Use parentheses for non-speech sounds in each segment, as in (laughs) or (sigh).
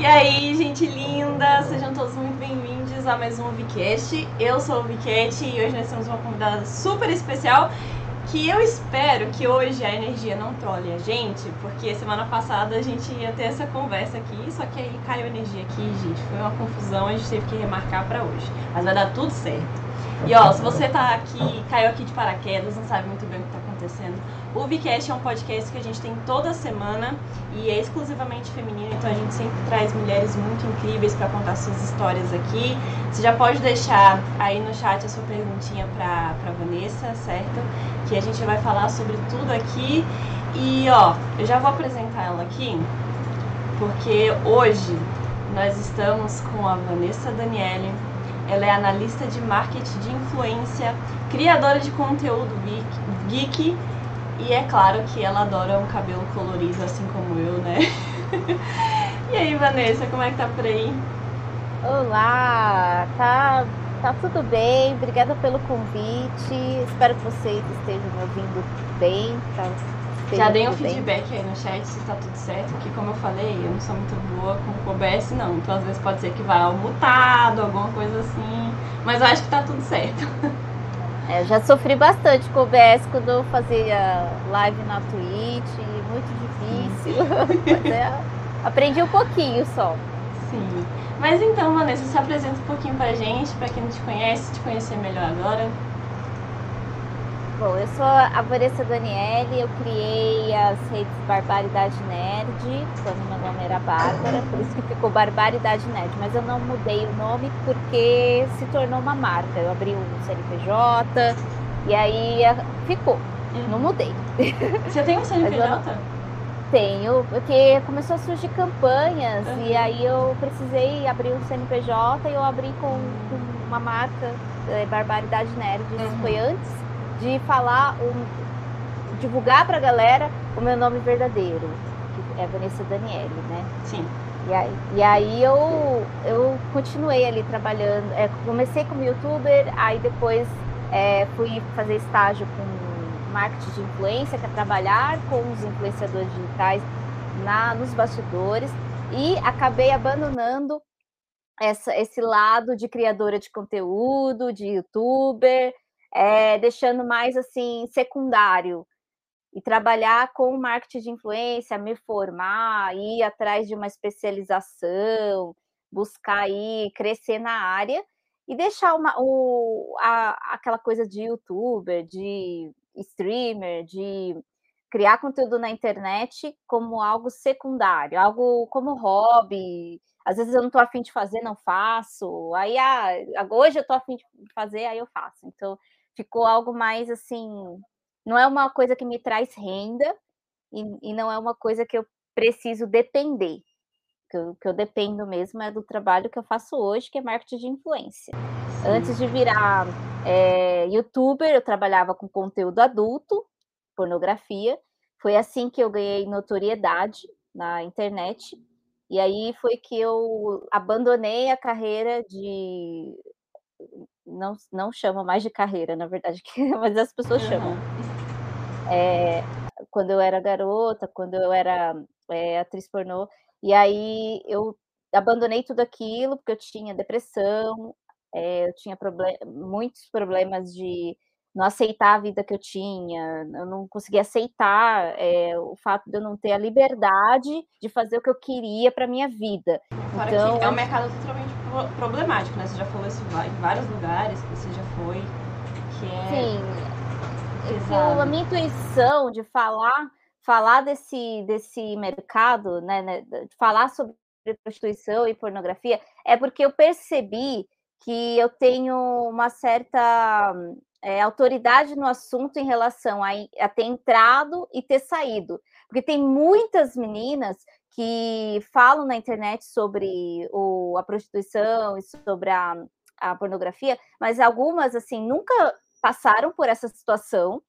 E aí, gente linda, sejam todos muito bem-vindos a mais um Vcast. Eu sou o Vicat e hoje nós temos uma convidada super especial que eu espero que hoje a energia não trole a gente, porque semana passada a gente ia ter essa conversa aqui, só que aí caiu a energia aqui, gente, foi uma confusão, a gente teve que remarcar para hoje. Mas vai dar tudo certo. E ó, se você tá aqui, caiu aqui de paraquedas, não sabe muito bem o que tá acontecendo, o Vcast é um podcast que a gente tem toda semana e é exclusivamente feminino, então a gente sempre traz mulheres muito incríveis para contar suas histórias aqui. Você já pode deixar aí no chat a sua perguntinha para Vanessa, certo? Que a gente vai falar sobre tudo aqui. E ó, eu já vou apresentar ela aqui, porque hoje nós estamos com a Vanessa Daniele. Ela é analista de marketing de influência, criadora de conteúdo geek e é claro que ela adora um cabelo colorido, assim como eu, né? (laughs) e aí, Vanessa, como é que tá por aí? Olá, tá, tá tudo bem, obrigada pelo convite. Espero que vocês estejam me ouvindo bem. Tá, Já dei um feedback bem. aí no chat se tá tudo certo, porque como eu falei, eu não sou muito boa com o OBS não. Então às vezes pode ser que vá mutado, alguma coisa assim. Mas eu acho que tá tudo certo. (laughs) É, eu já sofri bastante com o OBS quando eu fazia live na Twitch, muito difícil. (laughs) é, aprendi um pouquinho só. Sim. Mas então, Vanessa, se apresenta um pouquinho pra gente, pra quem não te conhece, te conhecer melhor agora. Bom, eu sou a Vanessa Daniele, eu criei as redes Barbaridade Nerd, quando meu nome era Bárbara, por isso que ficou Barbaridade Nerd, mas eu não mudei o nome porque se tornou uma marca. Eu abri um CNPJ e aí ficou, uhum. não mudei. Você tem um CNPJ? Tenho, porque começou a surgir campanhas uhum. e aí eu precisei abrir um CNPJ e eu abri com, com uma marca, é, Barbaridade Nerd, isso uhum. foi antes de falar, um, divulgar para a galera o meu nome verdadeiro, que é Vanessa Daniele, né? Sim. E aí, e aí eu, eu continuei ali trabalhando, é, comecei como youtuber, aí depois é, fui fazer estágio com marketing de influência, que é trabalhar com os influenciadores digitais na, nos bastidores, e acabei abandonando essa, esse lado de criadora de conteúdo, de youtuber, é, deixando mais assim secundário e trabalhar com marketing de influência, me formar, ir atrás de uma especialização, buscar aí crescer na área e deixar uma, o, a, aquela coisa de youtuber, de streamer, de criar conteúdo na internet como algo secundário, algo como hobby. Às vezes eu não estou afim de fazer, não faço. Aí ah, hoje eu estou afim de fazer, aí eu faço. Então ficou algo mais assim, não é uma coisa que me traz renda e, e não é uma coisa que eu preciso depender. Que eu, que eu, dependo mesmo é do trabalho que eu faço hoje, que é marketing de influência. Sim. Antes de virar é, youtuber, eu trabalhava com conteúdo adulto, pornografia. Foi assim que eu ganhei notoriedade na internet. E aí foi que eu abandonei a carreira de não, não chamam mais de carreira, na verdade, (laughs) mas as pessoas chamam. É, quando eu era garota, quando eu era é, atriz pornô, e aí eu abandonei tudo aquilo porque eu tinha depressão, é, eu tinha problem muitos problemas de não aceitar a vida que eu tinha, eu não conseguia aceitar é, o fato de eu não ter a liberdade de fazer o que eu queria para minha vida. Fora então, é um mercado totalmente problemático, né? Você já falou isso em vários lugares que você já foi, que é Sim. Pesado. A minha intuição de falar, falar desse, desse mercado, né, né, de falar sobre prostituição e pornografia, é porque eu percebi que eu tenho uma certa é, autoridade no assunto em relação a, a, ter entrado e ter saído. Porque tem muitas meninas que falam na internet sobre o, a prostituição e sobre a, a pornografia, mas algumas, assim, nunca passaram por essa situação,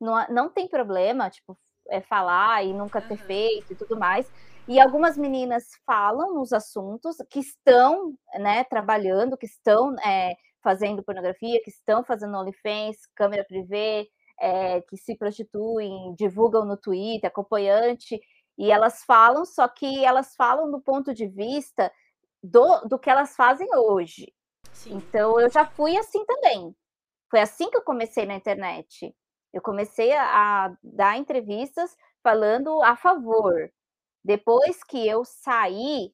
não, não tem problema, tipo, é falar e nunca ter feito e tudo mais. E algumas meninas falam nos assuntos que estão, né, trabalhando, que estão é, fazendo pornografia, que estão fazendo OnlyFans, câmera privê, é, que se prostituem, divulgam no Twitter, acompanhante, E elas falam, só que elas falam do ponto de vista do, do que elas fazem hoje. Sim. Então eu já fui assim também. Foi assim que eu comecei na internet. Eu comecei a, a dar entrevistas falando a favor. Depois que eu saí,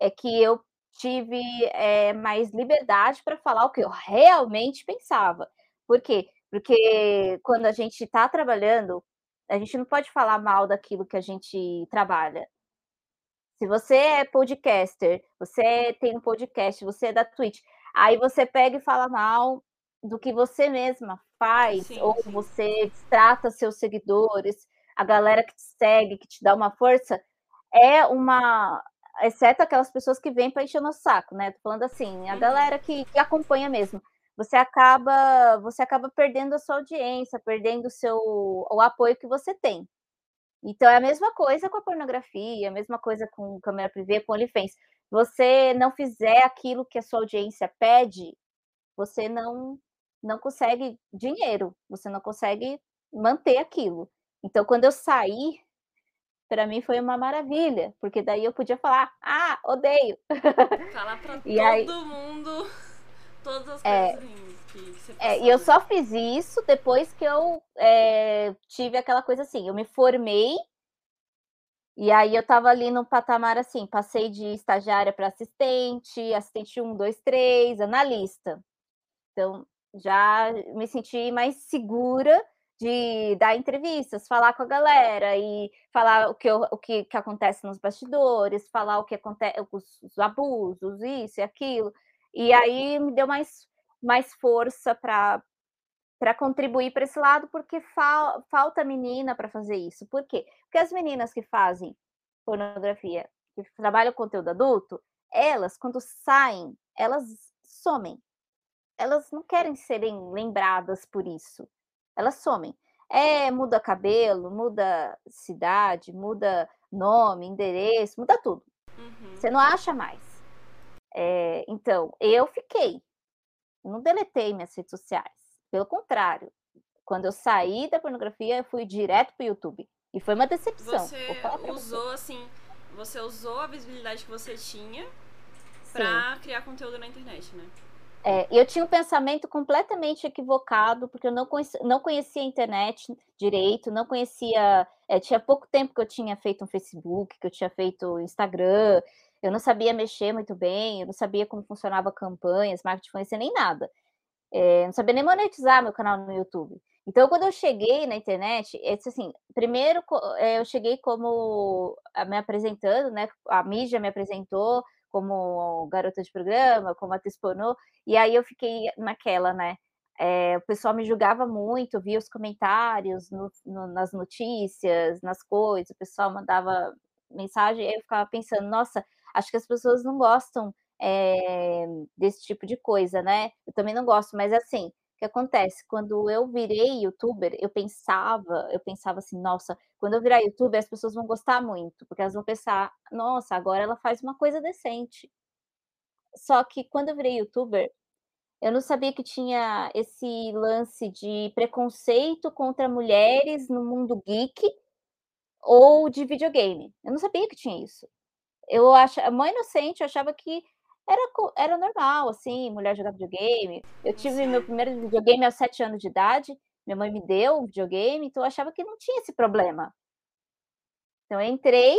é que eu tive é, mais liberdade para falar o que eu realmente pensava. Por quê? Porque quando a gente está trabalhando, a gente não pode falar mal daquilo que a gente trabalha. Se você é podcaster, você tem um podcast, você é da Twitch, aí você pega e fala mal do que você mesma faz, sim, ou sim. você trata seus seguidores, a galera que te segue, que te dá uma força, é uma. Exceto aquelas pessoas que vêm para encher o nosso saco, né? Tô falando assim, a uhum. galera que, que acompanha mesmo. Você acaba, você acaba perdendo a sua audiência, perdendo o seu o apoio que você tem. Então é a mesma coisa com a pornografia, a mesma coisa com câmera privê, com OnlyFans. Você não fizer aquilo que a sua audiência pede, você não não consegue dinheiro, você não consegue manter aquilo. Então quando eu saí, para mim foi uma maravilha, porque daí eu podia falar: "Ah, odeio". Falar para (laughs) todo aí... mundo todas as é, coisas ruins que você é, E eu só fiz isso depois que eu é, tive aquela coisa assim, eu me formei e aí eu estava ali no patamar assim, passei de estagiária para assistente, assistente 1, 2, 3, analista. Então, já me senti mais segura de dar entrevistas, falar com a galera e falar o que, eu, o que, que acontece nos bastidores, falar o que acontece, os, os abusos, isso e aquilo. E aí me deu mais, mais força para para contribuir para esse lado, porque fal, falta menina para fazer isso. Por quê? Porque as meninas que fazem pornografia, que trabalham com conteúdo adulto, elas, quando saem, elas somem. Elas não querem serem lembradas por isso. Elas somem. É, muda cabelo, muda cidade, muda nome, endereço, muda tudo. Uhum. Você não acha mais. É, então, eu fiquei. Não deletei minhas redes sociais. Pelo contrário, quando eu saí da pornografia, eu fui direto para o YouTube. E foi uma decepção. Você usou, você. assim, você usou a visibilidade que você tinha para criar conteúdo na internet, né? É, eu tinha um pensamento completamente equivocado, porque eu não conhecia, não conhecia a internet direito, não conhecia. É, tinha pouco tempo que eu tinha feito um Facebook, que eu tinha feito Instagram, eu não sabia mexer muito bem, eu não sabia como funcionava campanhas, marketing nem nada. É, não sabia nem monetizar meu canal no YouTube. Então, quando eu cheguei na internet, é assim, primeiro é, eu cheguei como me apresentando, né? A mídia me apresentou como garota de programa, como atriz pornô, e aí eu fiquei naquela, né? É, o pessoal me julgava muito, via os comentários no, no, nas notícias, nas coisas, o pessoal mandava mensagem, eu ficava pensando, nossa, acho que as pessoas não gostam é, desse tipo de coisa, né? Eu também não gosto, mas assim, o que acontece? Quando eu virei youtuber, eu pensava, eu pensava assim, nossa, quando eu virar youtuber, as pessoas vão gostar muito, porque elas vão pensar, nossa, agora ela faz uma coisa decente. Só que quando eu virei youtuber, eu não sabia que tinha esse lance de preconceito contra mulheres no mundo geek ou de videogame. Eu não sabia que tinha isso eu achava, mãe inocente, eu achava que era, era normal, assim, mulher jogar videogame. Eu tive meu primeiro videogame aos sete anos de idade, minha mãe me deu um videogame, então eu achava que não tinha esse problema. Então eu entrei,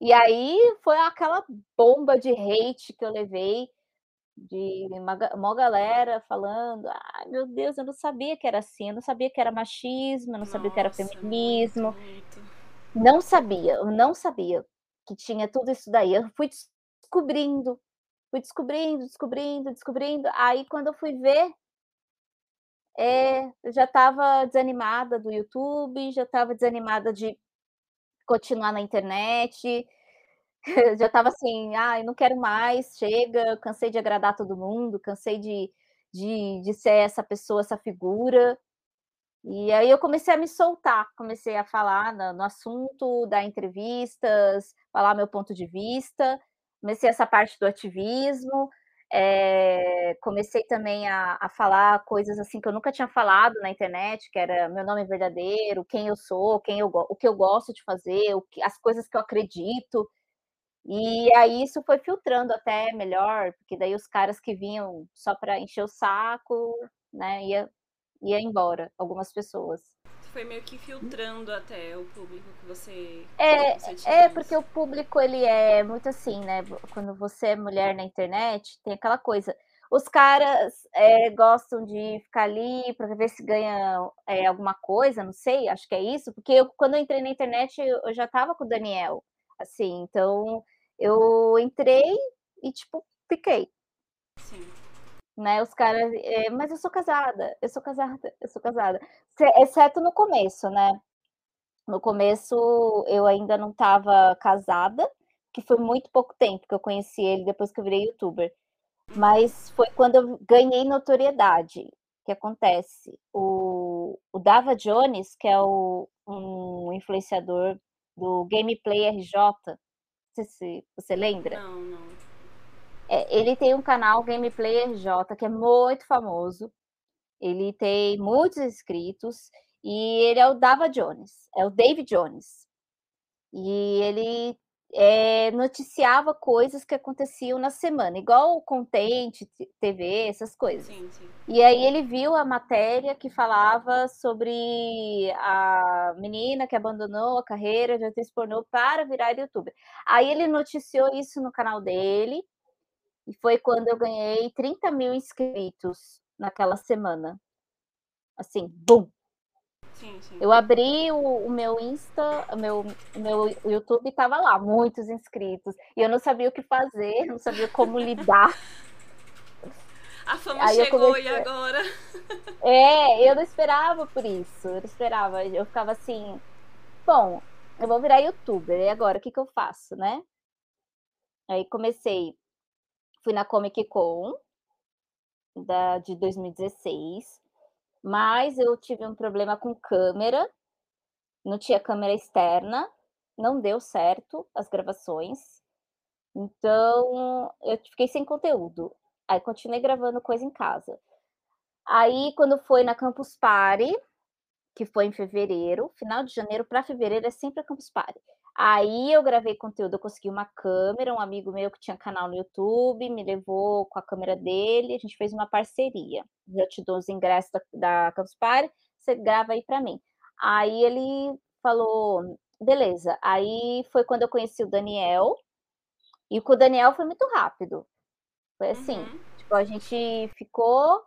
e aí foi aquela bomba de hate que eu levei, de uma, uma galera falando, ai meu Deus, eu não sabia que era assim, eu não sabia que era machismo, eu não sabia que era feminismo. Muito. Não sabia, eu não sabia que tinha tudo isso daí. Eu fui descobrindo, fui descobrindo, descobrindo, descobrindo. Aí quando eu fui ver, é, eu já estava desanimada do YouTube, já estava desanimada de continuar na internet. (laughs) já estava assim, ah, não quero mais, chega, cansei de agradar todo mundo, cansei de, de, de ser essa pessoa, essa figura. E aí eu comecei a me soltar, comecei a falar no, no assunto, dar entrevistas, falar meu ponto de vista, comecei essa parte do ativismo, É, comecei também a, a, falar coisas assim que eu nunca tinha falado na internet, que era meu nome verdadeiro, quem eu sou, quem eu, o que eu gosto de fazer, que, as coisas que eu acredito. E aí isso foi filtrando até melhor, porque daí os caras que vinham só para encher o saco, né, ia, ia embora, algumas pessoas foi meio que filtrando até o público que você. É, você é porque o público ele é muito assim, né? Quando você é mulher na internet, tem aquela coisa. Os caras é, gostam de ficar ali para ver se ganha é, alguma coisa, não sei, acho que é isso, porque eu, quando eu entrei na internet eu já estava com o Daniel, assim, então eu entrei e tipo fiquei. Sim né? Os caras, é, mas eu sou casada, eu sou casada, eu sou casada. Exceto no começo, né? No começo eu ainda não estava casada, que foi muito pouco tempo que eu conheci ele depois que eu virei youtuber. Mas foi quando eu ganhei notoriedade. que acontece? O, o Dava Jones, que é o, um influenciador do Gameplay RJ, não sei se você lembra. Não, não. É, ele tem um canal Gameplay RJ que é muito famoso. Ele tem muitos inscritos e ele é o Dava Jones, é o David Jones. E ele é, noticiava coisas que aconteciam na semana, igual o Content, TV, essas coisas. Sim, sim. E aí ele viu a matéria que falava sobre a menina que abandonou a carreira de atriz pornô para virar youtuber. Aí ele noticiou isso no canal dele e foi quando eu ganhei 30 mil inscritos naquela semana. Assim, bum! Sim, sim. Eu abri o, o, meu Insta, o meu, o meu YouTube e tava lá, muitos inscritos. E eu não sabia o que fazer, não sabia como lidar. A fama Aí chegou comecei... e agora? É, eu não esperava por isso. Eu não esperava. Eu ficava assim, bom, eu vou virar youtuber, e agora o que, que eu faço, né? Aí comecei fui na Comic Con da, de 2016, mas eu tive um problema com câmera, não tinha câmera externa, não deu certo as gravações, então eu fiquei sem conteúdo. Aí continuei gravando coisa em casa. Aí, quando foi na Campus Party, que foi em fevereiro, final de janeiro para fevereiro é sempre a Campus Party. Aí eu gravei conteúdo, eu consegui uma câmera, um amigo meu que tinha canal no YouTube me levou com a câmera dele, a gente fez uma parceria. Eu te dou os ingressos da, da Campus Party, você grava aí para mim. Aí ele falou, beleza. Aí foi quando eu conheci o Daniel, e com o Daniel foi muito rápido. Foi assim, uhum. tipo, a gente ficou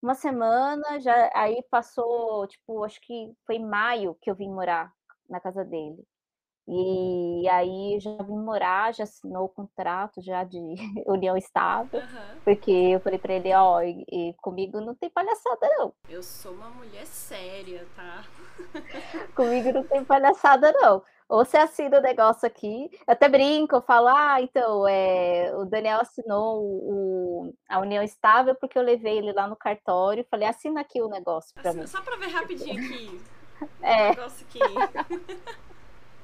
uma semana, já aí passou, tipo, acho que foi em maio que eu vim morar na casa dele. E aí já vim morar, já assinou o contrato já de (laughs) união estável, uhum. porque eu falei para ele, ó, e, e, comigo não tem palhaçada não. Eu sou uma mulher séria, tá? (laughs) comigo não tem palhaçada não. Ou você assina o negócio aqui, eu até brinco, eu falo, ah, então, é, o Daniel assinou o, a união estável porque eu levei ele lá no cartório e falei, assina aqui o negócio para mim. Só para ver rapidinho aqui. (laughs) é. O negócio aqui.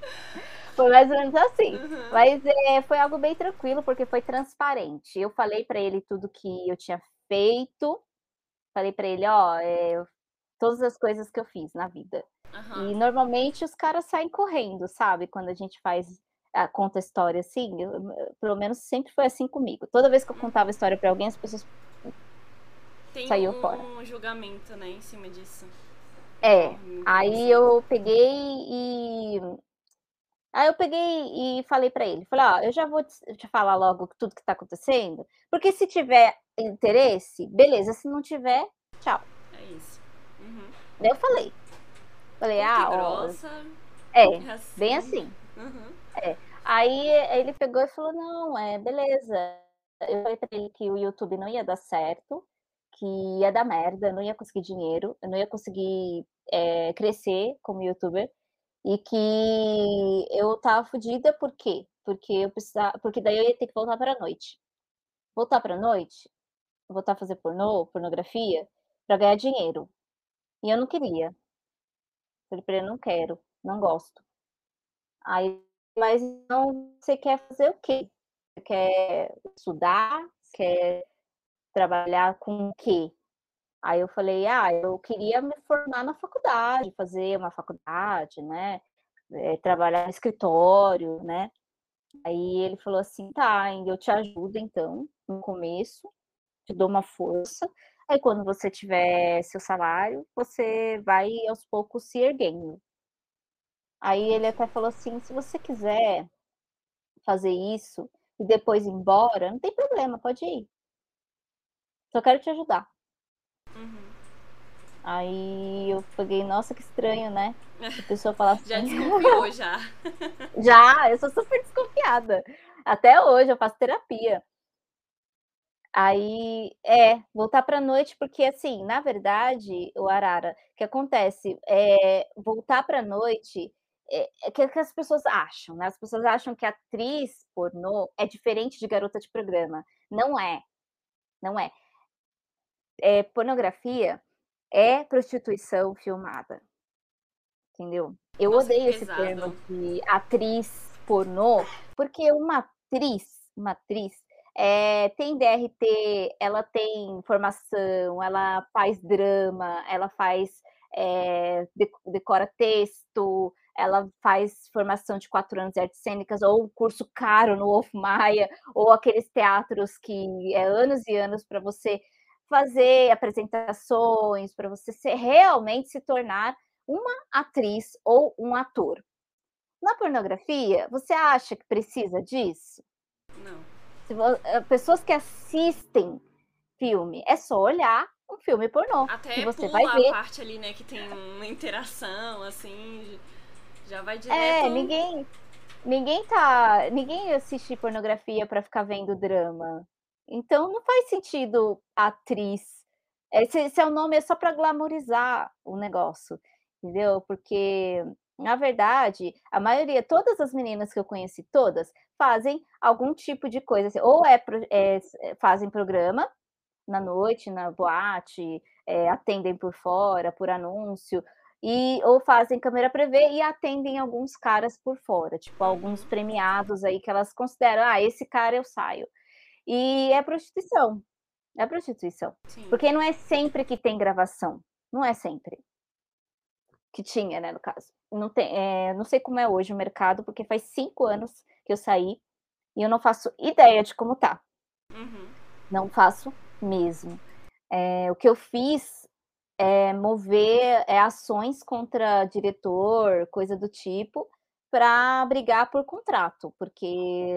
(laughs) Foi mais ou menos assim. Uhum. Mas é, foi algo bem tranquilo, porque foi transparente. Eu falei para ele tudo que eu tinha feito. Falei para ele, ó, é, todas as coisas que eu fiz na vida. Uhum. E normalmente os caras saem correndo, sabe? Quando a gente faz a, conta a história assim, eu, pelo menos sempre foi assim comigo. Toda vez que eu contava a história para alguém, as pessoas Tem saiu um fora. um julgamento, né, em cima disso. É, aí eu peguei e Aí eu peguei e falei para ele, falei, ó, eu já vou te falar logo tudo que tá acontecendo, porque se tiver interesse, beleza, se não tiver, tchau. É isso. Uhum. Daí eu falei. Falei, ah, grossa, ó. É, é assim. bem assim. Uhum. É. Aí ele pegou e falou, não, é, beleza. Eu falei pra ele que o YouTube não ia dar certo, que ia dar merda, eu não ia conseguir dinheiro, eu não ia conseguir é, crescer como youtuber e que eu tava fodida, por quê? Porque eu precisava, porque daí eu ia ter que voltar para noite. Voltar para noite, voltar a fazer pornô, pornografia, para ganhar dinheiro. E eu não queria. Falei para ele, não quero, não gosto. Aí, mas não, você quer fazer o quê? Você quer estudar? Quer trabalhar com o quê? Aí eu falei, ah, eu queria me formar na faculdade, fazer uma faculdade, né? É, trabalhar no escritório, né? Aí ele falou assim, tá, eu te ajudo então, no começo, te dou uma força. Aí quando você tiver seu salário, você vai aos poucos se erguendo. Aí ele até falou assim, se você quiser fazer isso e depois ir embora, não tem problema, pode ir. Só quero te ajudar. Aí eu peguei, nossa, que estranho, né? A pessoa fala (laughs) assim. já desconfiou, (laughs) já. já, eu sou super desconfiada. Até hoje eu faço terapia. Aí, é, voltar para noite, porque assim, na verdade, o Arara, o que acontece é voltar para noite é, é que, que as pessoas acham, né? As pessoas acham que atriz pornô é diferente de garota de programa. Não é. Não é. é pornografia é prostituição filmada. Entendeu? Eu Nossa, odeio esse termo de atriz pornô, porque uma atriz, uma atriz, é, tem DRT, ela tem formação, ela faz drama, ela faz é, decora texto, ela faz formação de quatro anos de artes cênicas, ou curso caro no Wolf Maia, ou aqueles teatros que é anos e anos para você fazer apresentações, para você ser, realmente se tornar uma atriz ou um ator. Na pornografia, você acha que precisa disso? Não. Eh, pessoas que assistem filme, é só olhar um filme pornô. Até você vai ver. a parte ali, né, que tem uma interação, assim, já vai é, direto. É, ninguém, ninguém tá, ninguém assiste pornografia para ficar vendo drama. Então não faz sentido atriz. Esse, esse é o nome é só para glamorizar o negócio, entendeu? Porque na verdade, a maioria, todas as meninas que eu conheci, todas, fazem algum tipo de coisa, assim, ou é, é, fazem programa na noite, na boate, é, atendem por fora, por anúncio, e ou fazem câmera prevê e atendem alguns caras por fora, tipo alguns premiados aí que elas consideram, ah, esse cara eu saio. E é prostituição. É prostituição. Sim. Porque não é sempre que tem gravação. Não é sempre. Que tinha, né, no caso. Não, tem, é, não sei como é hoje o mercado, porque faz cinco anos que eu saí e eu não faço ideia de como tá. Uhum. Não faço mesmo. É, o que eu fiz é mover é, ações contra diretor, coisa do tipo, para brigar por contrato, porque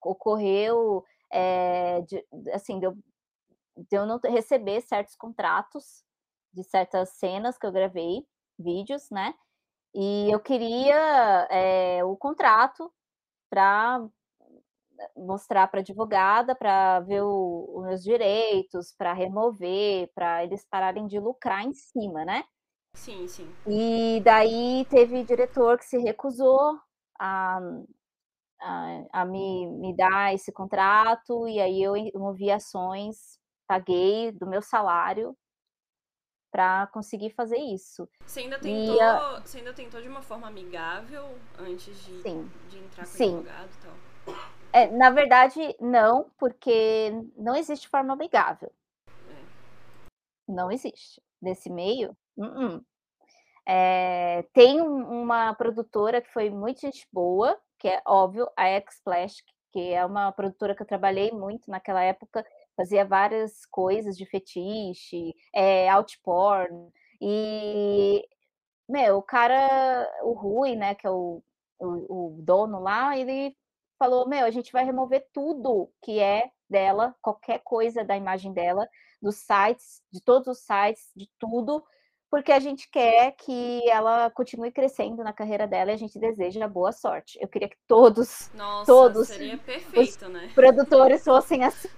ocorreu é, de, assim, de eu, de eu não receber certos contratos de certas cenas que eu gravei, vídeos, né? E eu queria é, o contrato para mostrar para a advogada, para ver o, os meus direitos, para remover, para eles pararem de lucrar em cima, né? Sim, sim. E daí teve diretor que se recusou a, a, a me, me dar esse contrato, e aí eu movi ações, paguei do meu salário para conseguir fazer isso. Você ainda tentou, a... você ainda tentou de uma forma amigável antes de, Sim. de entrar com Sim. o advogado e tal? É, na verdade, não, porque não existe forma amigável. É. Não existe. Nesse meio, uh -uh. É, tem uma produtora que foi muito gente boa, que é óbvio, a X-Splash, que é uma produtora que eu trabalhei muito naquela época, fazia várias coisas de fetiche, é, outporn, e, meu, o cara, o Rui, né, que é o, o, o dono lá, ele falou, meu, a gente vai remover tudo que é dela, qualquer coisa da imagem dela, dos sites, de todos os sites, de tudo, porque a gente quer que ela continue crescendo na carreira dela e a gente deseja boa sorte. Eu queria que todos, Nossa, todos perfeito, né? produtores fossem assim.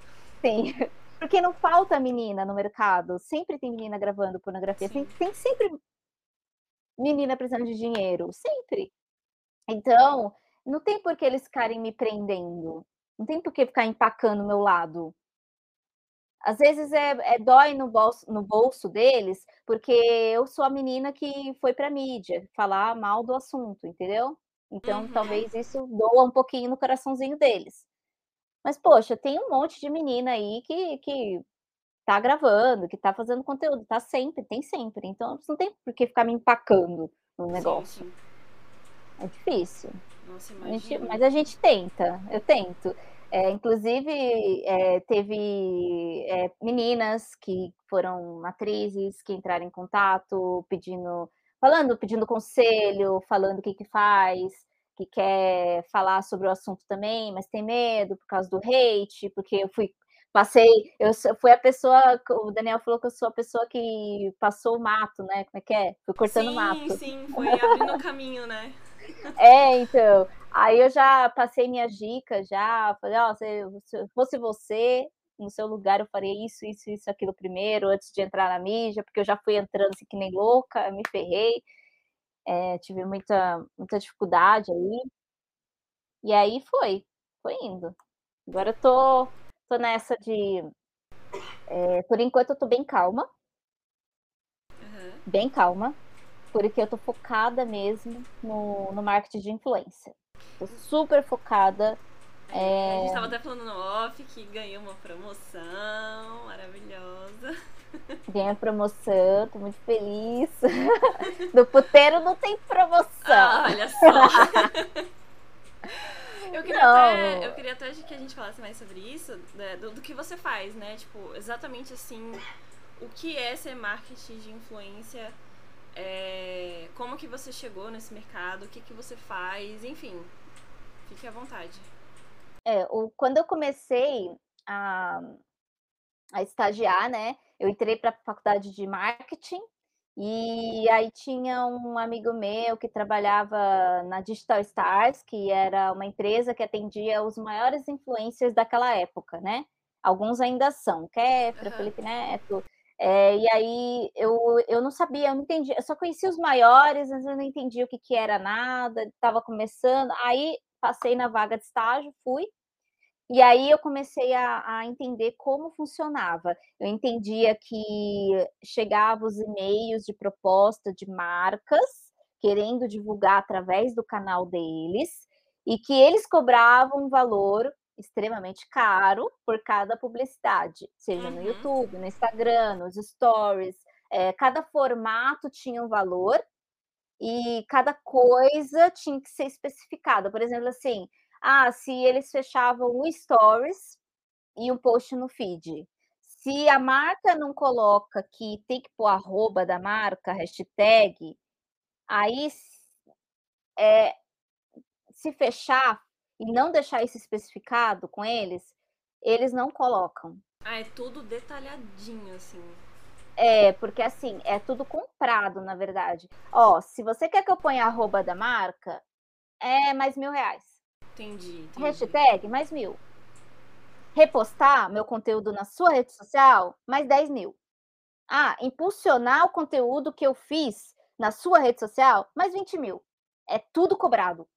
(laughs) Porque não falta menina no mercado. Sempre tem menina gravando pornografia. Tem, tem sempre menina precisando de dinheiro. Sempre. Então, não tem por que eles ficarem me prendendo. Não tem por que ficar empacando o meu lado às vezes é, é, dói no bolso, no bolso deles, porque eu sou a menina que foi para mídia falar mal do assunto, entendeu? Então uhum. talvez isso doa um pouquinho no coraçãozinho deles. Mas, poxa, tem um monte de menina aí que, que tá gravando, que tá fazendo conteúdo, tá sempre, tem sempre. Então não tem por que ficar me empacando no negócio. Sim, sim. É difícil. Nossa, a gente, mas a gente tenta, eu tento. É, inclusive, é, teve é, meninas que foram atrizes que entraram em contato pedindo, falando, pedindo conselho, falando o que, que faz, que quer falar sobre o assunto também, mas tem medo por causa do hate, porque eu fui passei, eu fui a pessoa, o Daniel falou que eu sou a pessoa que passou o mato, né? Como é que é? Fui cortando sim, mato. Sim, sim, foi abrindo o caminho, né? (laughs) É, então. Aí eu já passei minhas dicas, já falei, ó, oh, se, se fosse você, no seu lugar eu faria isso, isso, isso, aquilo primeiro, antes de entrar na mídia, porque eu já fui entrando assim que nem louca, me ferrei, é, tive muita, muita dificuldade aí. E aí foi, foi indo. Agora eu tô tô nessa de. É, por enquanto eu tô bem calma. Uhum. Bem calma. Porque eu tô focada mesmo no, no marketing de influência. Tô super focada. É... A gente tava até falando no off que ganhou uma promoção maravilhosa. (laughs) Ganhei promoção, tô muito feliz. (laughs) No puteiro não tem promoção. Ah, olha só. (laughs) Eu queria, até, eu queria até que a gente falasse mais sobre isso, né, do, do, que você faz, né? Tipo, exatamente assim, o que é ser marketing de influência, é, como que você chegou nesse mercado, o que, que você faz, enfim, fique à vontade. É, o, quando eu comecei a, a estagiar, né, eu entrei para a faculdade de marketing e aí tinha um amigo meu que trabalhava na Digital Stars, que era uma empresa que atendia os maiores influencers daquela época, né? Alguns ainda são, Kefra, uhum. Felipe Neto. É, e aí eu, eu não sabia, eu não entendi, eu só conhecia os maiores, mas eu não entendia o que, que era nada, estava começando. Aí passei na vaga de estágio, fui, e aí eu comecei a, a, entender como funcionava. Eu entendia que chegavam os e-mails de proposta de marcas querendo divulgar através do canal deles e que eles cobravam um valor extremamente caro por cada publicidade, seja uhum. no YouTube, no Instagram, nos stories. É, cada formato tinha um valor e cada coisa tinha que ser especificada. Por exemplo, assim, ah, se eles fechavam o stories e um post no feed. Se a marca não coloca que tem que pôr arroba da marca, hashtag, aí é, se fechar e não deixar isso especificado com eles, eles não colocam. Ah, é tudo detalhadinho, assim. É, porque assim, é tudo comprado, na verdade. Ó, se você quer que eu ponha arroba da marca, é mais mil reais. Entendi, entendi. Hashtag, mais mil. Repostar meu conteúdo na sua rede social, mais 10 mil. Ah, impulsionar o conteúdo que eu fiz na sua rede social, mais 20 mil. É tudo cobrado.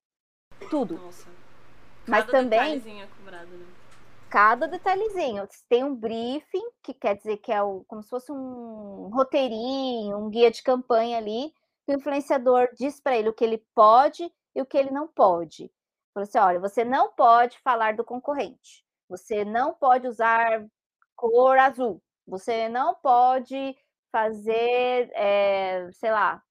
Tudo. Nossa. Cada Mas também. Detalhezinho é cobrado, né? Cada detalhezinho. Tem um briefing, que quer dizer que é o, como se fosse um roteirinho, um guia de campanha ali. Que o influenciador diz para ele o que ele pode e o que ele não pode. Falou assim: olha, você não pode falar do concorrente, você não pode usar cor azul, você não pode fazer, é, sei lá,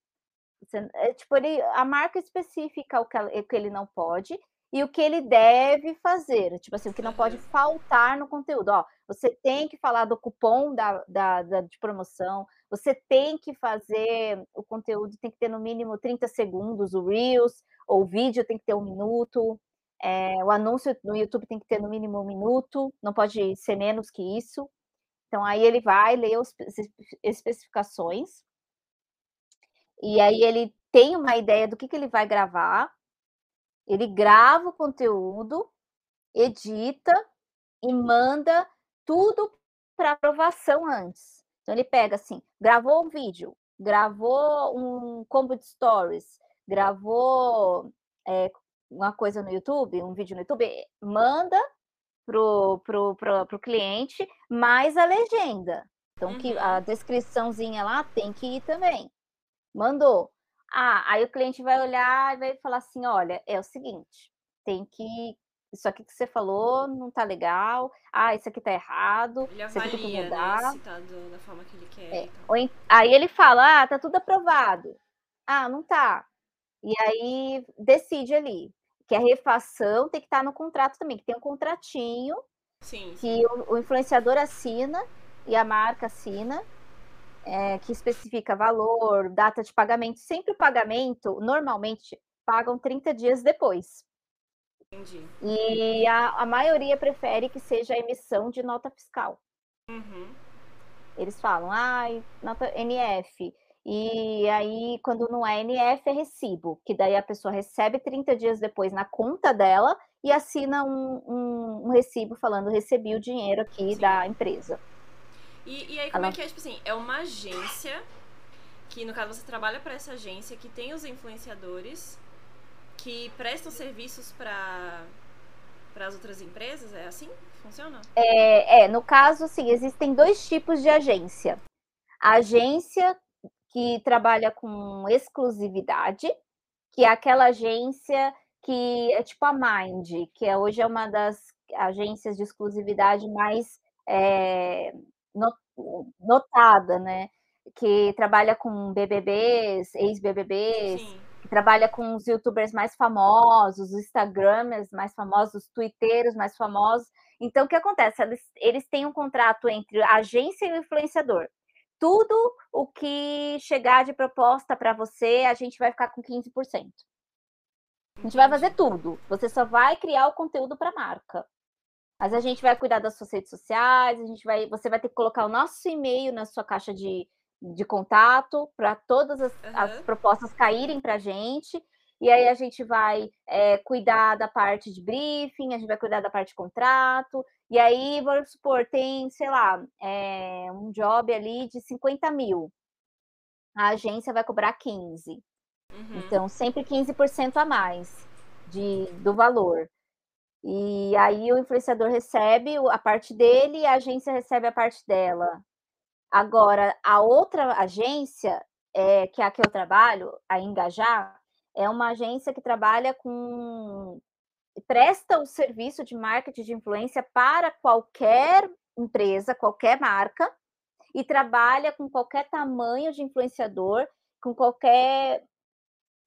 você, é, tipo, ele, a marca especifica o que, o que ele não pode e o que ele deve fazer, tipo assim, o que não pode faltar no conteúdo. Ó, você tem que falar do cupom da, da, da, de promoção, você tem que fazer o conteúdo, tem que ter no mínimo 30 segundos, o Reels, ou o vídeo tem que ter um minuto, é, o anúncio no YouTube tem que ter no mínimo um minuto, não pode ser menos que isso. Então, aí ele vai ler as especificações, e aí ele tem uma ideia do que, que ele vai gravar, ele grava o conteúdo, edita e manda tudo para aprovação antes. Então, ele pega assim, gravou um vídeo, gravou um combo de stories, gravou é, uma coisa no YouTube, um vídeo no YouTube, manda pro, pro, pro, pro cliente mais a legenda. Então, uhum. que a descriçãozinha lá tem que ir também. Mandou. Ah, aí o cliente vai olhar e vai falar assim: olha, é o seguinte, tem que isso aqui que você falou não tá legal, ah, isso aqui tá errado, ele isso aqui tem que né, mudar. Né, se tá do, da forma que ele quer. É. Aí ele fala, ah, tá tudo aprovado. Ah, não tá. E aí decide ali que a refação tem que estar tá no contrato também, que tem um contratinho sim, que. O, o, influenciador assina e a marca assina, é, que especifica valor, data de pagamento. Sempre o pagamento, normalmente, pagam 30 dias depois. Entendi. E a, a maioria prefere que seja a emissão de nota fiscal. Uhum. Eles falam, ai, ah, nota NF. E aí, quando não é NF, é recibo, que daí a pessoa recebe 30 dias depois na conta dela e assina um, um, um recibo falando recebi o dinheiro aqui Sim. da empresa. E, e aí, como é que é? Tipo assim, é uma agência que, no caso, você trabalha para essa agência que tem os influenciadores que prestam serviços para para as outras empresas? É assim que funciona? É, é, no caso, sim, existem dois tipos de agência. A agência que trabalha com exclusividade, que é aquela agência que é tipo a Mind, que é, hoje é uma das agências de exclusividade mais é, notada, né? Que trabalha com BBBs, ex-BBBs, que trabalha com os youtubers mais famosos, os instagramers mais famosos, os twitteiros mais famosos. Então, o que acontece? Eles, eles têm um contrato entre a agência e o influenciador. Tudo o que chegar de proposta para você, a gente vai ficar com 15%. A gente vai fazer tudo. Você só vai criar o conteúdo para a marca. Mas a gente vai cuidar das suas redes sociais, a gente vai, você vai ter que colocar o nosso e-mail na sua caixa de, de contato para todas as, uhum. as, propostas caírem para a gente. E aí a gente vai é, cuidar da parte de briefing, a gente vai cuidar da parte de contrato. E aí, vamos supor, tem, sei lá, é, um job ali de 50 mil. A agência vai cobrar 15. Uhum. Então, sempre 15% a mais de, do valor. E aí o influenciador recebe a parte dele e a agência recebe a parte dela. Agora, a outra agência, é, que é a que eu trabalho, a Engajar, é uma agência que trabalha com. presta o serviço de marketing de influência para qualquer empresa, qualquer marca, e trabalha com qualquer tamanho de influenciador, com qualquer.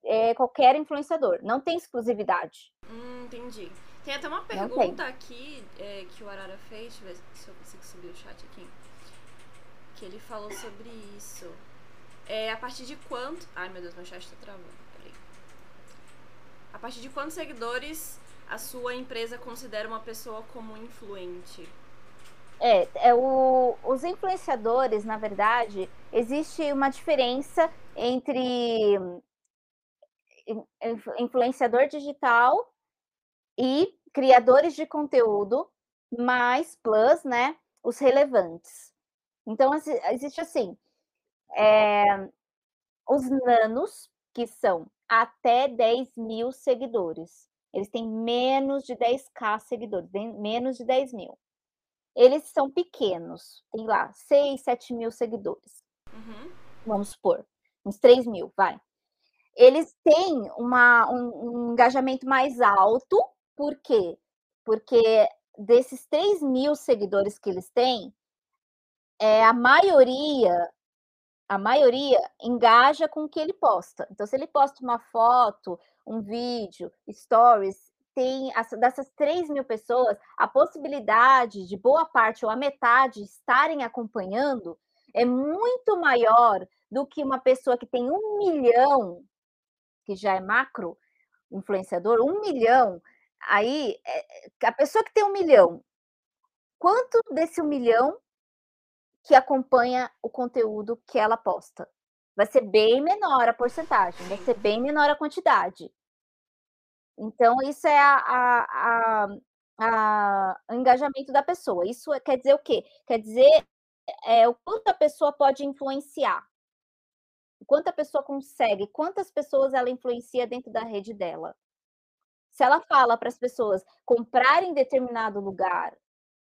É, qualquer influenciador. Não tem exclusividade. Hum, entendi. Tem até uma pergunta aqui é, que o Arara fez, deixa eu ver se eu consigo subir o chat aqui. Que ele falou sobre isso. É a partir de quanto. Ai meu Deus, meu chat tá travando. Peraí. A partir de quantos seguidores a sua empresa considera uma pessoa como influente? É, é o, os influenciadores, na verdade, existe uma diferença entre influenciador digital e criadores de conteúdo, mais plus, né, os relevantes. Então, existe assim, é, os nanos, que são até 10 mil seguidores. Eles têm menos de 10k seguidores, menos de 10 mil. Eles são pequenos, tem lá 6, 7 mil seguidores. Uhum. Vamos supor, uns 3 mil, vai. Eles têm uma, um, um engajamento mais alto por quê? Porque desses 3 mil seguidores que eles têm, é, a maioria a maioria engaja com o que ele posta. Então, se ele posta uma foto, um vídeo, stories, tem dessas 3 mil pessoas, a possibilidade de boa parte ou a metade estarem acompanhando é muito maior do que uma pessoa que tem um milhão, que já é macro influenciador, um milhão, Aí, eh, a pessoa que tem um milhão, quanto desse um milhão que acompanha o conteúdo que ela posta? Vai ser bem menor a porcentagem, vai ser bem menor a quantidade. Então, isso é a, a, a, a o engajamento da pessoa. Isso quer dizer o quê? Quer dizer é, o quanto a pessoa pode influenciar. O quanto a pessoa consegue, quantas pessoas ela influencia dentro da rede dela. Se ela fala para as pessoas comprarem em determinado lugar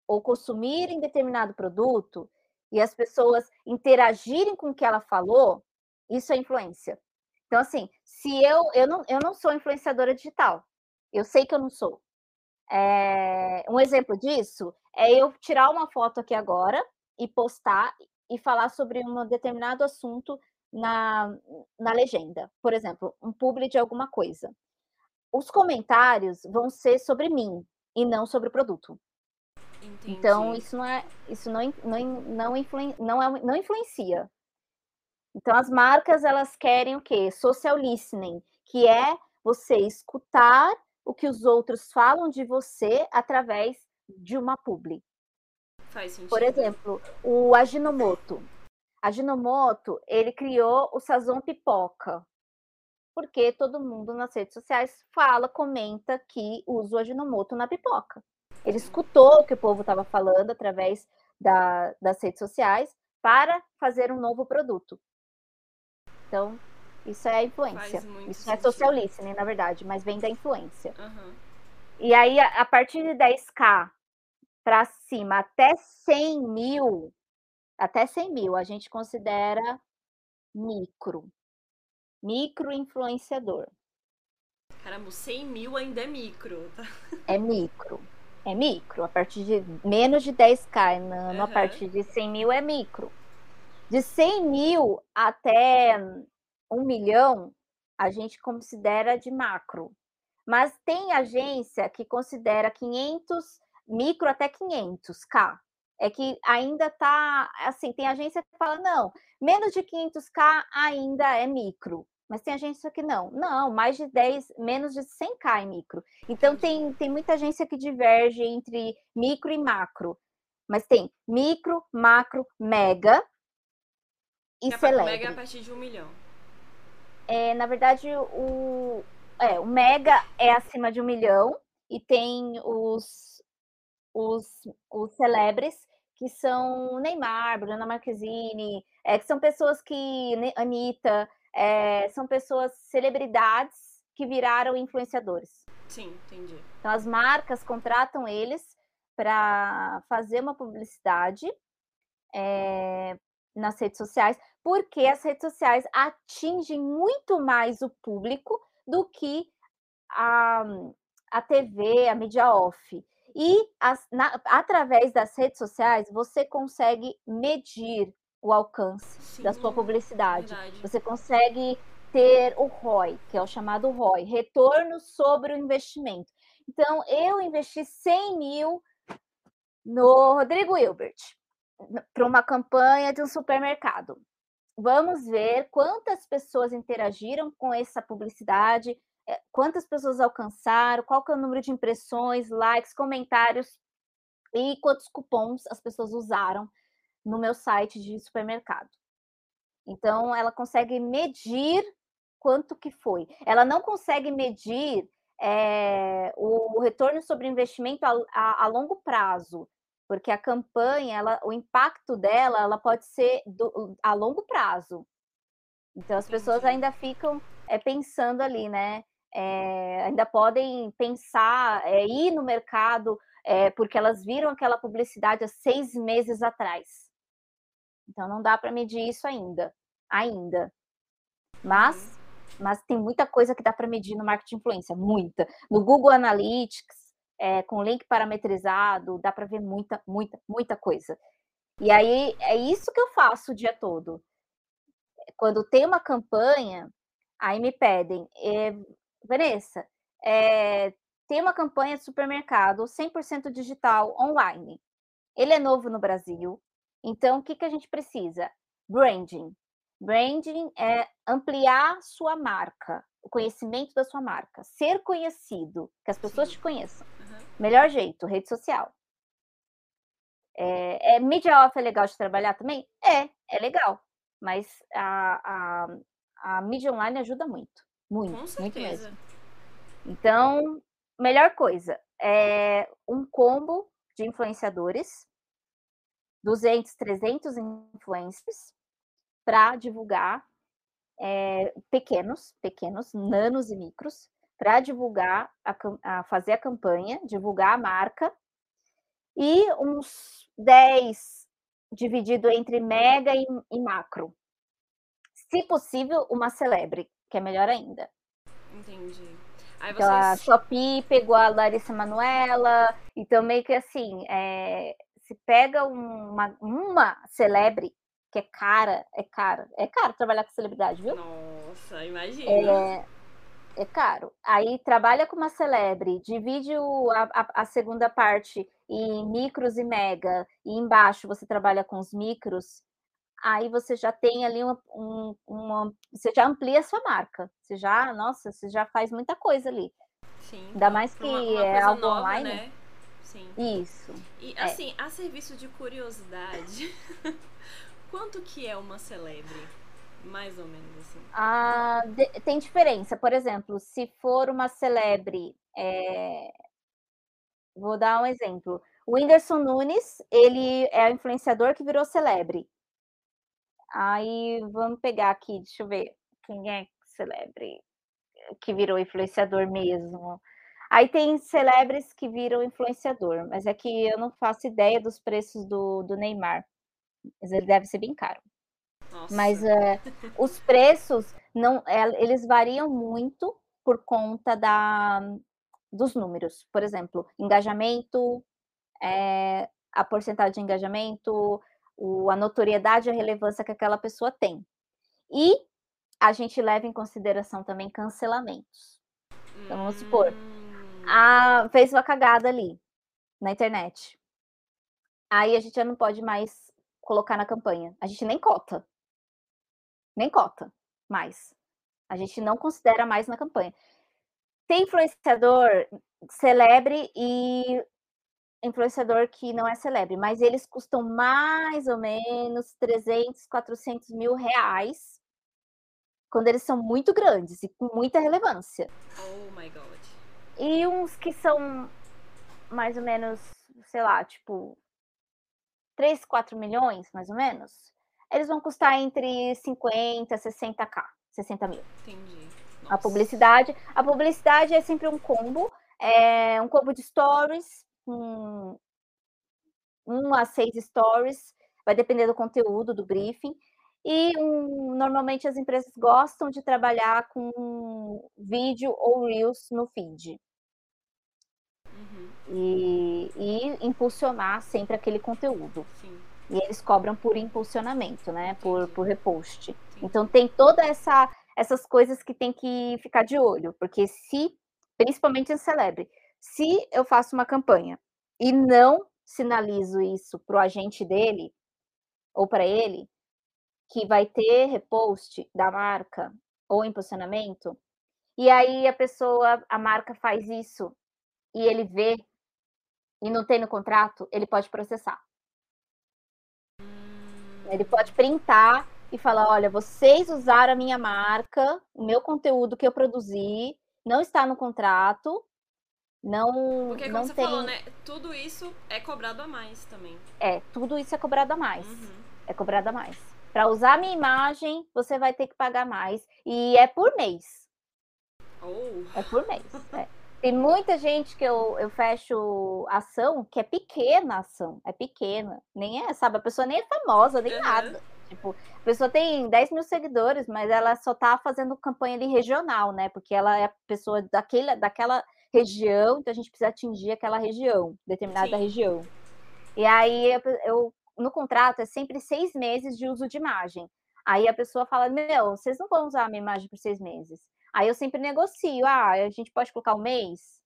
ou consumirem determinado produto e as pessoas interagirem com o que ela falou, isso é influência. Então, assim, se eu, eu, não, eu não sou influenciadora digital, eu sei que eu não sou. É, um exemplo disso é eu tirar uma foto aqui agora e postar e falar sobre um determinado assunto na, na legenda. Por exemplo, um publi de alguma coisa. Os comentários vão ser sobre mim e não sobre o produto. Entendi. Então, isso não é, isso não, não, não, influen, não, é, não influencia. Então, as marcas, elas querem o quê? Social listening, que é você escutar o que os outros falam de você através de uma publi. Faz sentido. Por exemplo, o Ajinomoto. Ajinomoto, ele criou o Sazon Pipoca. Porque todo mundo nas redes sociais fala, comenta que usa o Ajinomoto na pipoca. Ele escutou o que o povo estava falando através da, das redes sociais para fazer um novo produto. Então, isso é influência. Isso sentido. é social listening, na verdade, mas vem da influência. Uhum. E aí, a, a partir de 10k para cima, até 100 mil, até 100 mil, a gente considera micro. Micro influenciador. Caramba, 100 mil ainda é micro. Tá? É micro. É micro. A partir de menos de 10k no uhum. a partir de 100 mil é micro. De 100 mil até um milhão, a gente considera de macro. Mas tem agência que considera 500, micro até 500k. É que ainda tá, assim, tem agência que fala, não, menos de 500k ainda é micro. Mas tem agência que não. Não, mais de 10, menos de 100k é micro. Então tem, tem muita agência que diverge entre micro e macro. Mas tem micro, macro, mega e, e celebre. Mega é a partir de um milhão. É, na verdade, o, é, o Mega é acima de um milhão e tem os, os, os celebres, que são Neymar, Bruna Marquezine, é, que são pessoas que. Anitta, é, são pessoas, celebridades que viraram influenciadores. Sim, entendi. Então, as marcas contratam eles para fazer uma publicidade é, nas redes sociais, porque as redes sociais atingem muito mais o público do que a, a TV, a mídia off. E as, na, através das redes sociais você consegue medir o alcance Sim, da sua publicidade. Verdade. Você consegue ter o ROI, que é o chamado ROI, retorno sobre o investimento. Então, eu investi 100 mil no Rodrigo Hilbert para uma campanha de um supermercado. Vamos ver quantas pessoas interagiram com essa publicidade, eh, quantas pessoas alcançaram, qual que é o número de impressões, likes, comentários e quantos cupons as pessoas usaram no meu site de supermercado. Então, ela consegue medir quanto que foi. Ela não consegue medir é, o retorno sobre investimento a, a, a longo prazo, porque a campanha, ela, o impacto dela, ela pode ser do, a longo prazo. Então as pessoas ainda ficam é, pensando ali, né? É, ainda podem pensar, é, ir no mercado, porque elas viram aquela publicidade há seis meses atrás. Então não dá para medir isso ainda, ainda. Mas, uhum. mas tem muita coisa que dá para medir no marketing influência, muita. No Google Analytics, é, com link parametrizado, dá para ver muita, muita, muita coisa. E aí é isso que eu faço o dia todo. Quando tem uma campanha, aí me pedem, é, Vanessa, é, tem uma campanha de supermercado 100% digital online. Ele é novo no Brasil, então o que, que a gente precisa? Branding. Branding é ampliar sua marca, o conhecimento da sua marca, ser conhecido, que as pessoas Sim. te conheçam. Melhor jeito, rede social. É, é mídia off é legal de trabalhar também? É, é legal. Mas a, a, a mídia online ajuda muito. Muito, muito mesmo. Então, melhor coisa é um combo de influenciadores, 200, 300 influencers, para divulgar é, pequenos, pequenos, nanos e micros, para divulgar, a, a, fazer a campanha, divulgar a marca, e uns 10 dividido entre mega e, e macro. Se possível, uma celebre, que é melhor ainda. Entendi. Aí então, vocês... a Shopee pegou a Larissa Manuela, então meio que assim, é, se pega uma, uma celebre que é cara, é cara, é caro trabalhar com celebridade, viu? Nossa, imagina. É, é caro. Aí trabalha com uma celebre, divide o, a, a, a, segunda parte em micros e mega, e embaixo você trabalha com os micros, aí você já tem ali uma, um, uma. Você já amplia a sua marca. Você já, nossa, você já faz muita coisa ali. Sim. Ainda mais que uma, uma é algo nova, online. Né? Sim. Isso. E assim, é. a serviço de curiosidade, (laughs) quanto que é uma celebre? Mais ou menos assim. Ah, de, tem diferença. Por exemplo, se for uma celebre. É... Vou dar um exemplo. O Whindersson Nunes, ele é o influenciador que virou celebre. Aí vamos pegar aqui, deixa eu ver quem é celebre que virou influenciador mesmo. Aí tem celebres que viram influenciador, mas é que eu não faço ideia dos preços do, do Neymar. Mas ele deve ser bem caro. Nossa. Mas é, os preços não, é, eles variam muito por conta da, dos números. Por exemplo, engajamento, é, a porcentagem de engajamento, o, a notoriedade e a relevância que aquela pessoa tem. E a gente leva em consideração também cancelamentos. Então, vamos supor, hum. A, fez uma cagada ali na internet. Aí a gente já não pode mais colocar na campanha. A gente nem cota. Nem cota mais. A gente não considera mais na campanha. Tem influenciador celebre e influenciador que não é celebre, mas eles custam mais ou menos 300, 400 mil reais quando eles são muito grandes e com muita relevância. Oh my god. E uns que são mais ou menos, sei lá, tipo 3, 4 milhões, mais ou menos, eles vão custar entre 50 e 60k, 60 mil. Entendi. Nossa. A publicidade. A publicidade é sempre um combo. É um combo de stories, um, um a seis stories, vai depender do conteúdo, do briefing. E um, normalmente as empresas gostam de trabalhar com vídeo ou reels no feed. E, e, impulsionar sempre aquele conteúdo. Sim. E eles cobram por impulsionamento, né? Por, por repost. Sim. Então tem toda essa essas coisas que tem que ficar de olho, porque se, principalmente em celebre, se eu faço uma campanha e não sinalizo isso para o agente dele ou para ele, que vai ter repost da marca ou impulsionamento, e aí a pessoa, a marca faz isso e ele vê e não tem no contrato, ele pode processar. Ele pode printar e falar: olha, vocês usaram a minha marca, o meu conteúdo que eu produzi, não está no contrato, não. Porque, como não você tem... falou, né? Tudo isso é cobrado a mais também. É, tudo isso é cobrado a mais. Uhum. É cobrado a mais. Para usar a minha imagem, você vai ter que pagar mais. E é por mês. Oh. É por mês. É. (laughs) Tem muita gente que eu, eu fecho ação que é pequena ação. É pequena. Nem é, sabe? A pessoa nem é famosa, nem uhum. nada. Tipo, a pessoa tem 10 mil seguidores, mas ela só tá fazendo campanha ali regional, né? Porque ela é a pessoa daquele, daquela região, então a gente precisa atingir aquela região, determinada Sim. região. E aí eu, eu, no contrato é sempre seis meses de uso de imagem. Aí a pessoa fala: Meu, vocês não vão usar a minha imagem por seis meses. Aí eu sempre negocio: Ah, a gente pode colocar um mês?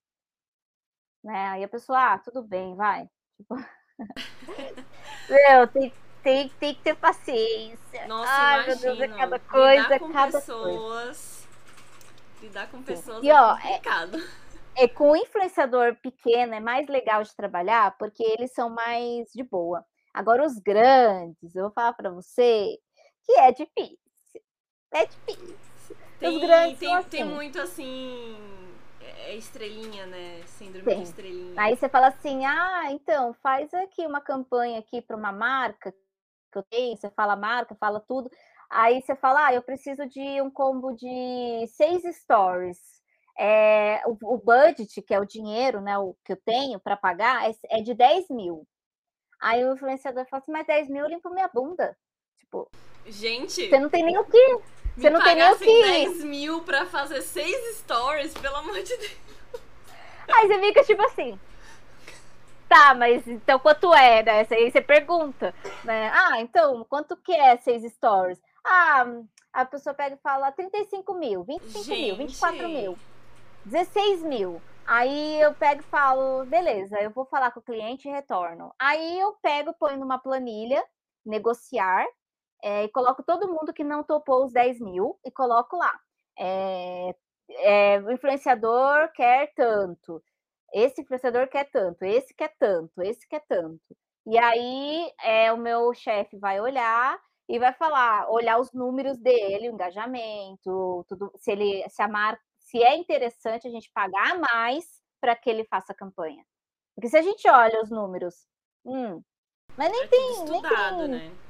Né? Aí a pessoa: Ah, tudo bem, vai. Tipo... (laughs) Meu, tem, tem, tem que ter paciência. Nossa, Ai, imagino. meu Deus, é cada coisa, lidar com cada pessoas, coisa. Lidar com pessoas e, é ó, complicado. É, é, com influenciador pequeno é mais legal de trabalhar porque eles são mais de boa. Agora, os grandes, eu vou falar para você que é difícil. É difícil. Tem, grandes tem, assim. tem muito assim é estrelinha, né? Síndrome Sim. de estrelinha. Aí você fala assim: ah, então faz aqui uma campanha aqui para uma marca que eu tenho, você fala marca, fala tudo. Aí você fala, ah, eu preciso de um combo de seis stories. É, o, o, budget, que é o dinheiro né, o que eu tenho para pagar, é, é, de 10 mil. Aí o influenciador fala assim, mas 10 mil eu limpo minha bunda. Tipo, gente. Você não tem nem o que. Você não tem nem o que. 10 mil pra fazer seis stories, pelo amor de Deus. Aí você fica tipo assim. Tá, mas então quanto é, né? Aí você pergunta, né? Ah, então, quanto que é seis stories? Ah, a pessoa pega e fala 35 mil, 25 Gente. mil, 24 mil, 16 mil. Aí eu pego e falo, beleza, eu vou falar com o cliente e retorno. Aí eu pego, ponho numa planilha, negociar, é, e coloco todo mundo que não topou os 10 mil e coloco lá. É, é, o influenciador quer tanto, esse influenciador quer tanto, esse quer tanto, esse quer tanto. E aí é, o meu chefe vai olhar e vai falar, olhar os números dele, o engajamento, tudo, se ele se a marca, se é interessante a gente pagar mais para que ele faça a campanha. Porque se a gente olha os números, hum, mas nem é tem, estudado, nem tem, né?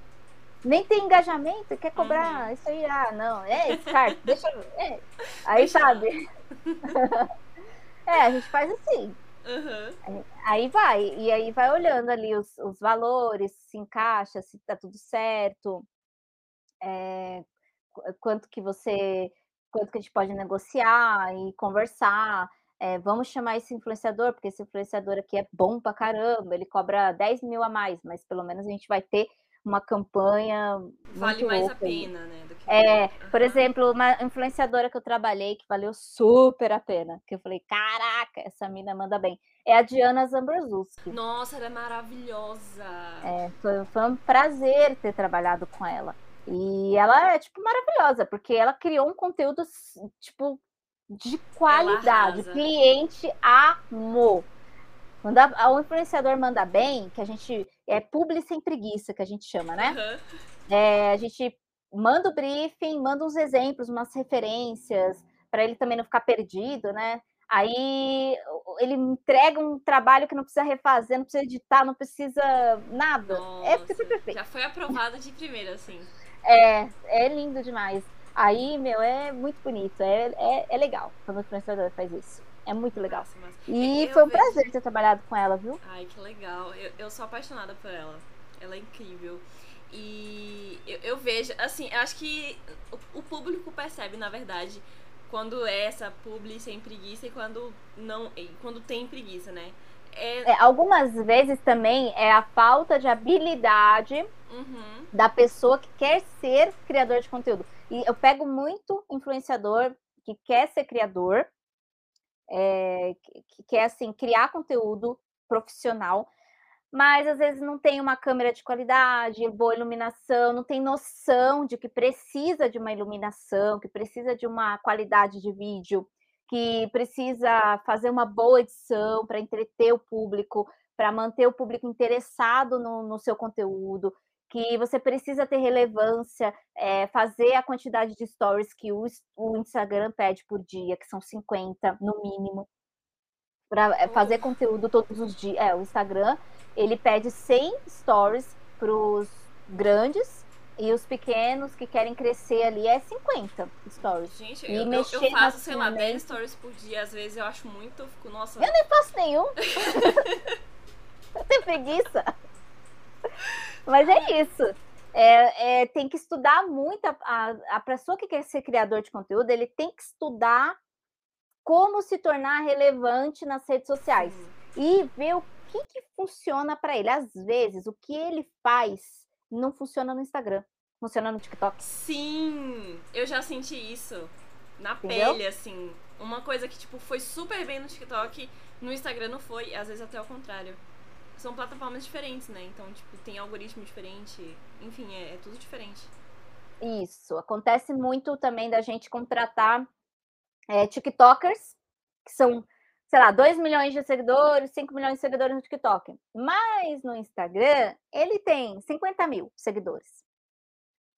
Nem tem engajamento, quer cobrar uhum. isso aí, ah, não, é, cara, deixa, é. aí (laughs) deixa sabe. (laughs) é, a gente faz assim. Uhum. Aí vai, e aí vai olhando ali os, os valores, se encaixa, se tá tudo certo, é, quanto que você, quanto que a gente pode negociar e conversar. É, vamos chamar esse influenciador, porque esse influenciador aqui é bom pra caramba, ele cobra 10 mil a mais, mas pelo menos a gente vai ter uma campanha. Vale mais a pena, né? é, uhum. por exemplo, uma influenciadora que eu trabalhei que valeu super a pena. Que eu falei, caraca, essa mina manda bem. É a Diana Zambrozowski. Nossa, ela é maravilhosa. É, foi, foi um prazer ter trabalhado com ela. E ela é, tipo, maravilhosa, porque ela criou um conteúdo, tipo, de qualidade. O cliente amou. Quando a, o influenciador manda bem, que a gente. É publi sem preguiça, que a gente chama, né? Uhum. É, a gente manda o briefing, manda uns exemplos, umas referências, para ele também não ficar perdido, né? Aí ele entrega um trabalho que não precisa refazer, não precisa editar, não precisa nada. É Nossa, é perfeito. Já foi aprovado de primeira, assim. É, é lindo demais. Aí, meu, é muito bonito, é, é, é legal quando o influenciador faz isso. É muito legal. Nossa, mas... E eu foi um vejo... prazer ter trabalhado com ela, viu? Ai, que legal. Eu, eu sou apaixonada por ela. Ela é incrível. E eu, eu vejo, assim, eu acho que o, o, público percebe, na verdade, quando é essa publi sem preguiça e quando não. quando tem preguiça, né? É... É, algumas vezes também é a falta de habilidade uhum. da pessoa que quer ser criador de conteúdo. E eu pego muito influenciador que quer ser criador, é, que quer assim criar conteúdo profissional, mas às vezes não tem uma câmera de qualidade, boa iluminação, não tem noção de que precisa de uma iluminação, que precisa de uma qualidade de vídeo, que precisa fazer uma boa edição para entreter o público, para manter o público interessado no, no seu conteúdo, que você precisa ter relevância, é, fazer a quantidade de stories que o, o, Instagram pede por dia, que são 50 no mínimo, para é, fazer conteúdo todos os dias. É, o Instagram ele pede 100 stories para os grandes e os pequenos que querem crescer ali é 50 stories. Gente, e eu, mexer eu faço, sei lá, 10 stories por dia, às vezes eu acho muito, eu fico, nossa. Eu nem faço nenhum. (laughs) eu tenho preguiça. (laughs) Mas é isso. É, é, tem que estudar muito. A, a, a, pessoa que quer ser criador de conteúdo, ele tem que estudar como se tornar relevante nas redes sociais e ver o que, que funciona para ele. Às vezes, o que ele faz não funciona no Instagram, funciona no TikTok. Sim, eu já senti isso na Entendeu? pele, assim. Uma coisa que, tipo, foi super bem no TikTok, no Instagram não foi, às vezes até o contrário são plataformas diferentes, né? Então, tipo, tem algoritmo diferente. Enfim, é, é tudo diferente. Isso. Acontece muito também da gente contratar é, TikTokers, que são, sei lá, 2 milhões de seguidores, 5 milhões de seguidores no TikTok. Mas no Instagram, ele tem 50 mil seguidores.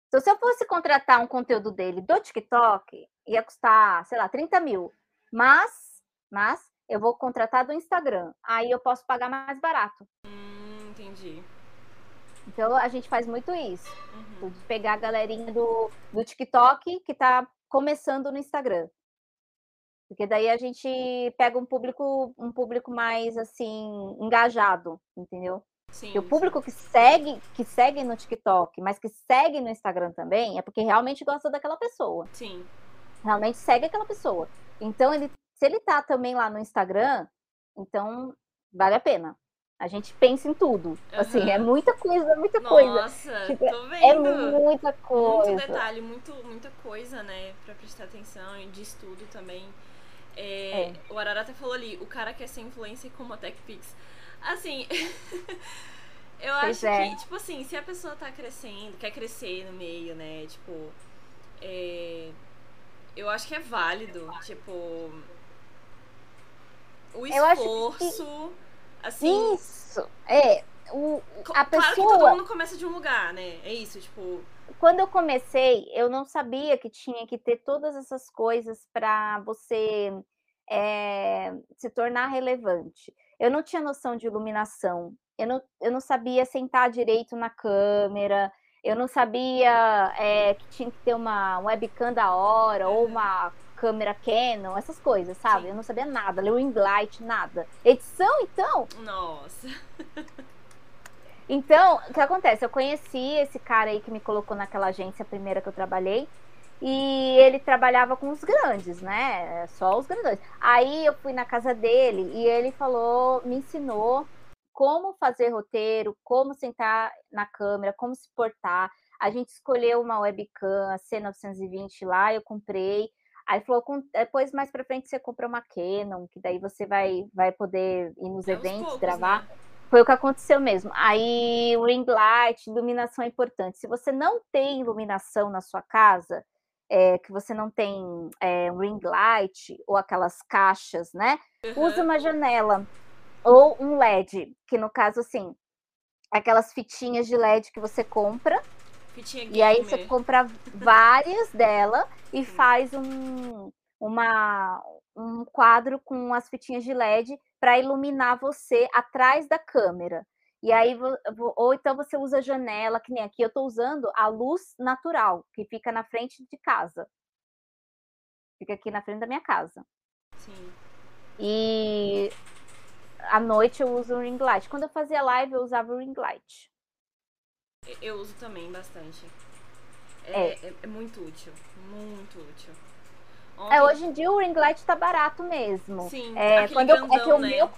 Então, se eu fosse contratar um conteúdo dele do TikTok, ia custar, sei lá, 30 mil. Mas, mas eu vou contratar do Instagram. Aí eu posso pagar mais barato. Hum, entendi. Então a gente faz muito isso. Uhum. De pegar a galerinha do, do TikTok que está começando no Instagram. Porque daí a gente pega um público, um público mais assim, engajado, entendeu? Sim, e o público sim. que segue, que segue no TikTok, mas que segue no Instagram também, é porque realmente gosta daquela pessoa. Sim. Realmente segue aquela pessoa. Então, ele, se ele tá também lá no Instagram, então vale a pena. A gente pensa em tudo. Uhum. Assim, é muita coisa, muita Nossa, coisa. Nossa, tipo, tô é vendo. É muita coisa. Muito detalhe, muito, muita coisa, né? Pra prestar atenção e de estudo também. É, é. O Arara até falou ali, o cara quer ser influencer como a TechPix. Assim, (laughs) eu pois acho é. que, tipo assim, se a pessoa tá crescendo, quer crescer no meio, né? Tipo, é, eu acho que é válido, tipo, o esforço Assim. Isso! É. O, a claro pessoa. que todo mundo começa de um lugar, né? É isso, tipo. Quando eu comecei, eu não sabia que tinha que ter todas essas coisas para você é, se tornar relevante. Eu não tinha noção de iluminação, eu não, eu não sabia sentar direito na câmera, eu não sabia é, que tinha que ter uma webcam da hora ou uma câmera Canon, essas coisas, sabe? Sim. Eu não sabia nada, ler ring light, nada. Edição, então? Nossa. Então, o que acontece? Eu conheci esse cara aí que me colocou naquela agência primeira que eu trabalhei. E ele trabalhava com os grandes, né? Só os grandes. Aí eu fui na casa dele e ele falou, me ensinou como fazer roteiro, como sentar na câmera, como se portar. A gente escolheu uma webcam, a C920 lá, eu comprei. Aí falou, depois mais para frente você compra uma Canon, que daí você vai, vai poder ir nos é eventos, poucos, gravar. Né? Foi o que aconteceu mesmo. Aí o ring light, iluminação é importante. Se você não tem iluminação na sua casa, é, que você não tem é, ring light ou aquelas caixas, né? Uhum. Usa uma janela ou um LED, que no caso assim, aquelas fitinhas de LED que você compra e aí você compra várias dela e faz um, uma, um quadro com as fitinhas de LED para iluminar você atrás da câmera. E aí, ou então você usa janela, que nem aqui eu estou usando a luz natural, que fica na frente de casa. Fica aqui na frente da minha casa. Sim. E à noite eu uso o ring light. Quando eu fazia live, eu usava o ring light. Eu uso também bastante. É, é. é, é muito útil. Muito útil. Ontem... É, hoje em dia o ring light tá barato mesmo. Sim, é, quando grandão, eu, é que o né? meu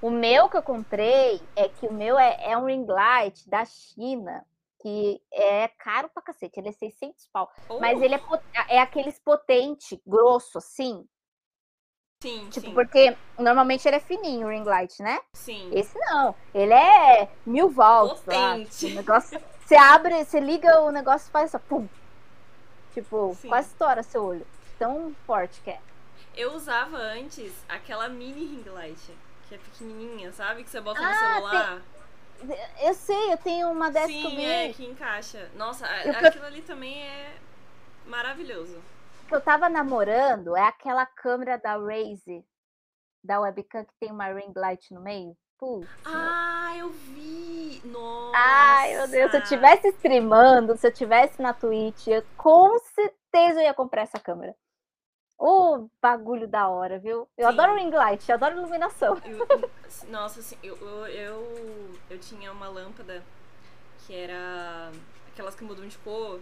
o meu que eu comprei é que o meu é, é um ring light da China, que é caro pra cacete, ele é 600 pau. Oh. Mas ele é, é aqueles potente, grosso, assim. Sim, tipo, sim. porque normalmente ele é fininho, o ring light, né? Sim. Esse não, ele é mil volts. Potente. Lá, o negócio, você abre, você liga o negócio faz só pum. Tipo, sim. quase estoura seu olho. Tão forte que é. Eu usava antes aquela mini ring light, que é pequenininha, sabe? Que você bota ah, no celular. Tem... Eu sei, eu tenho uma dessa Sim, é, que encaixa. Nossa, eu... aquilo ali também é maravilhoso que eu tava namorando é aquela câmera da Raze, da webcam que tem uma ring light no meio. Putz. Ah, eu vi! Nossa! Ai, meu Deus, se eu tivesse streamando, se eu tivesse na Twitch, eu, com certeza eu ia comprar essa câmera. Ô, oh, bagulho da hora, viu? Eu Sim. adoro ring light, eu adoro iluminação. Eu, nossa, assim, eu, eu, eu, eu tinha uma lâmpada que era aquelas que mudam de cor,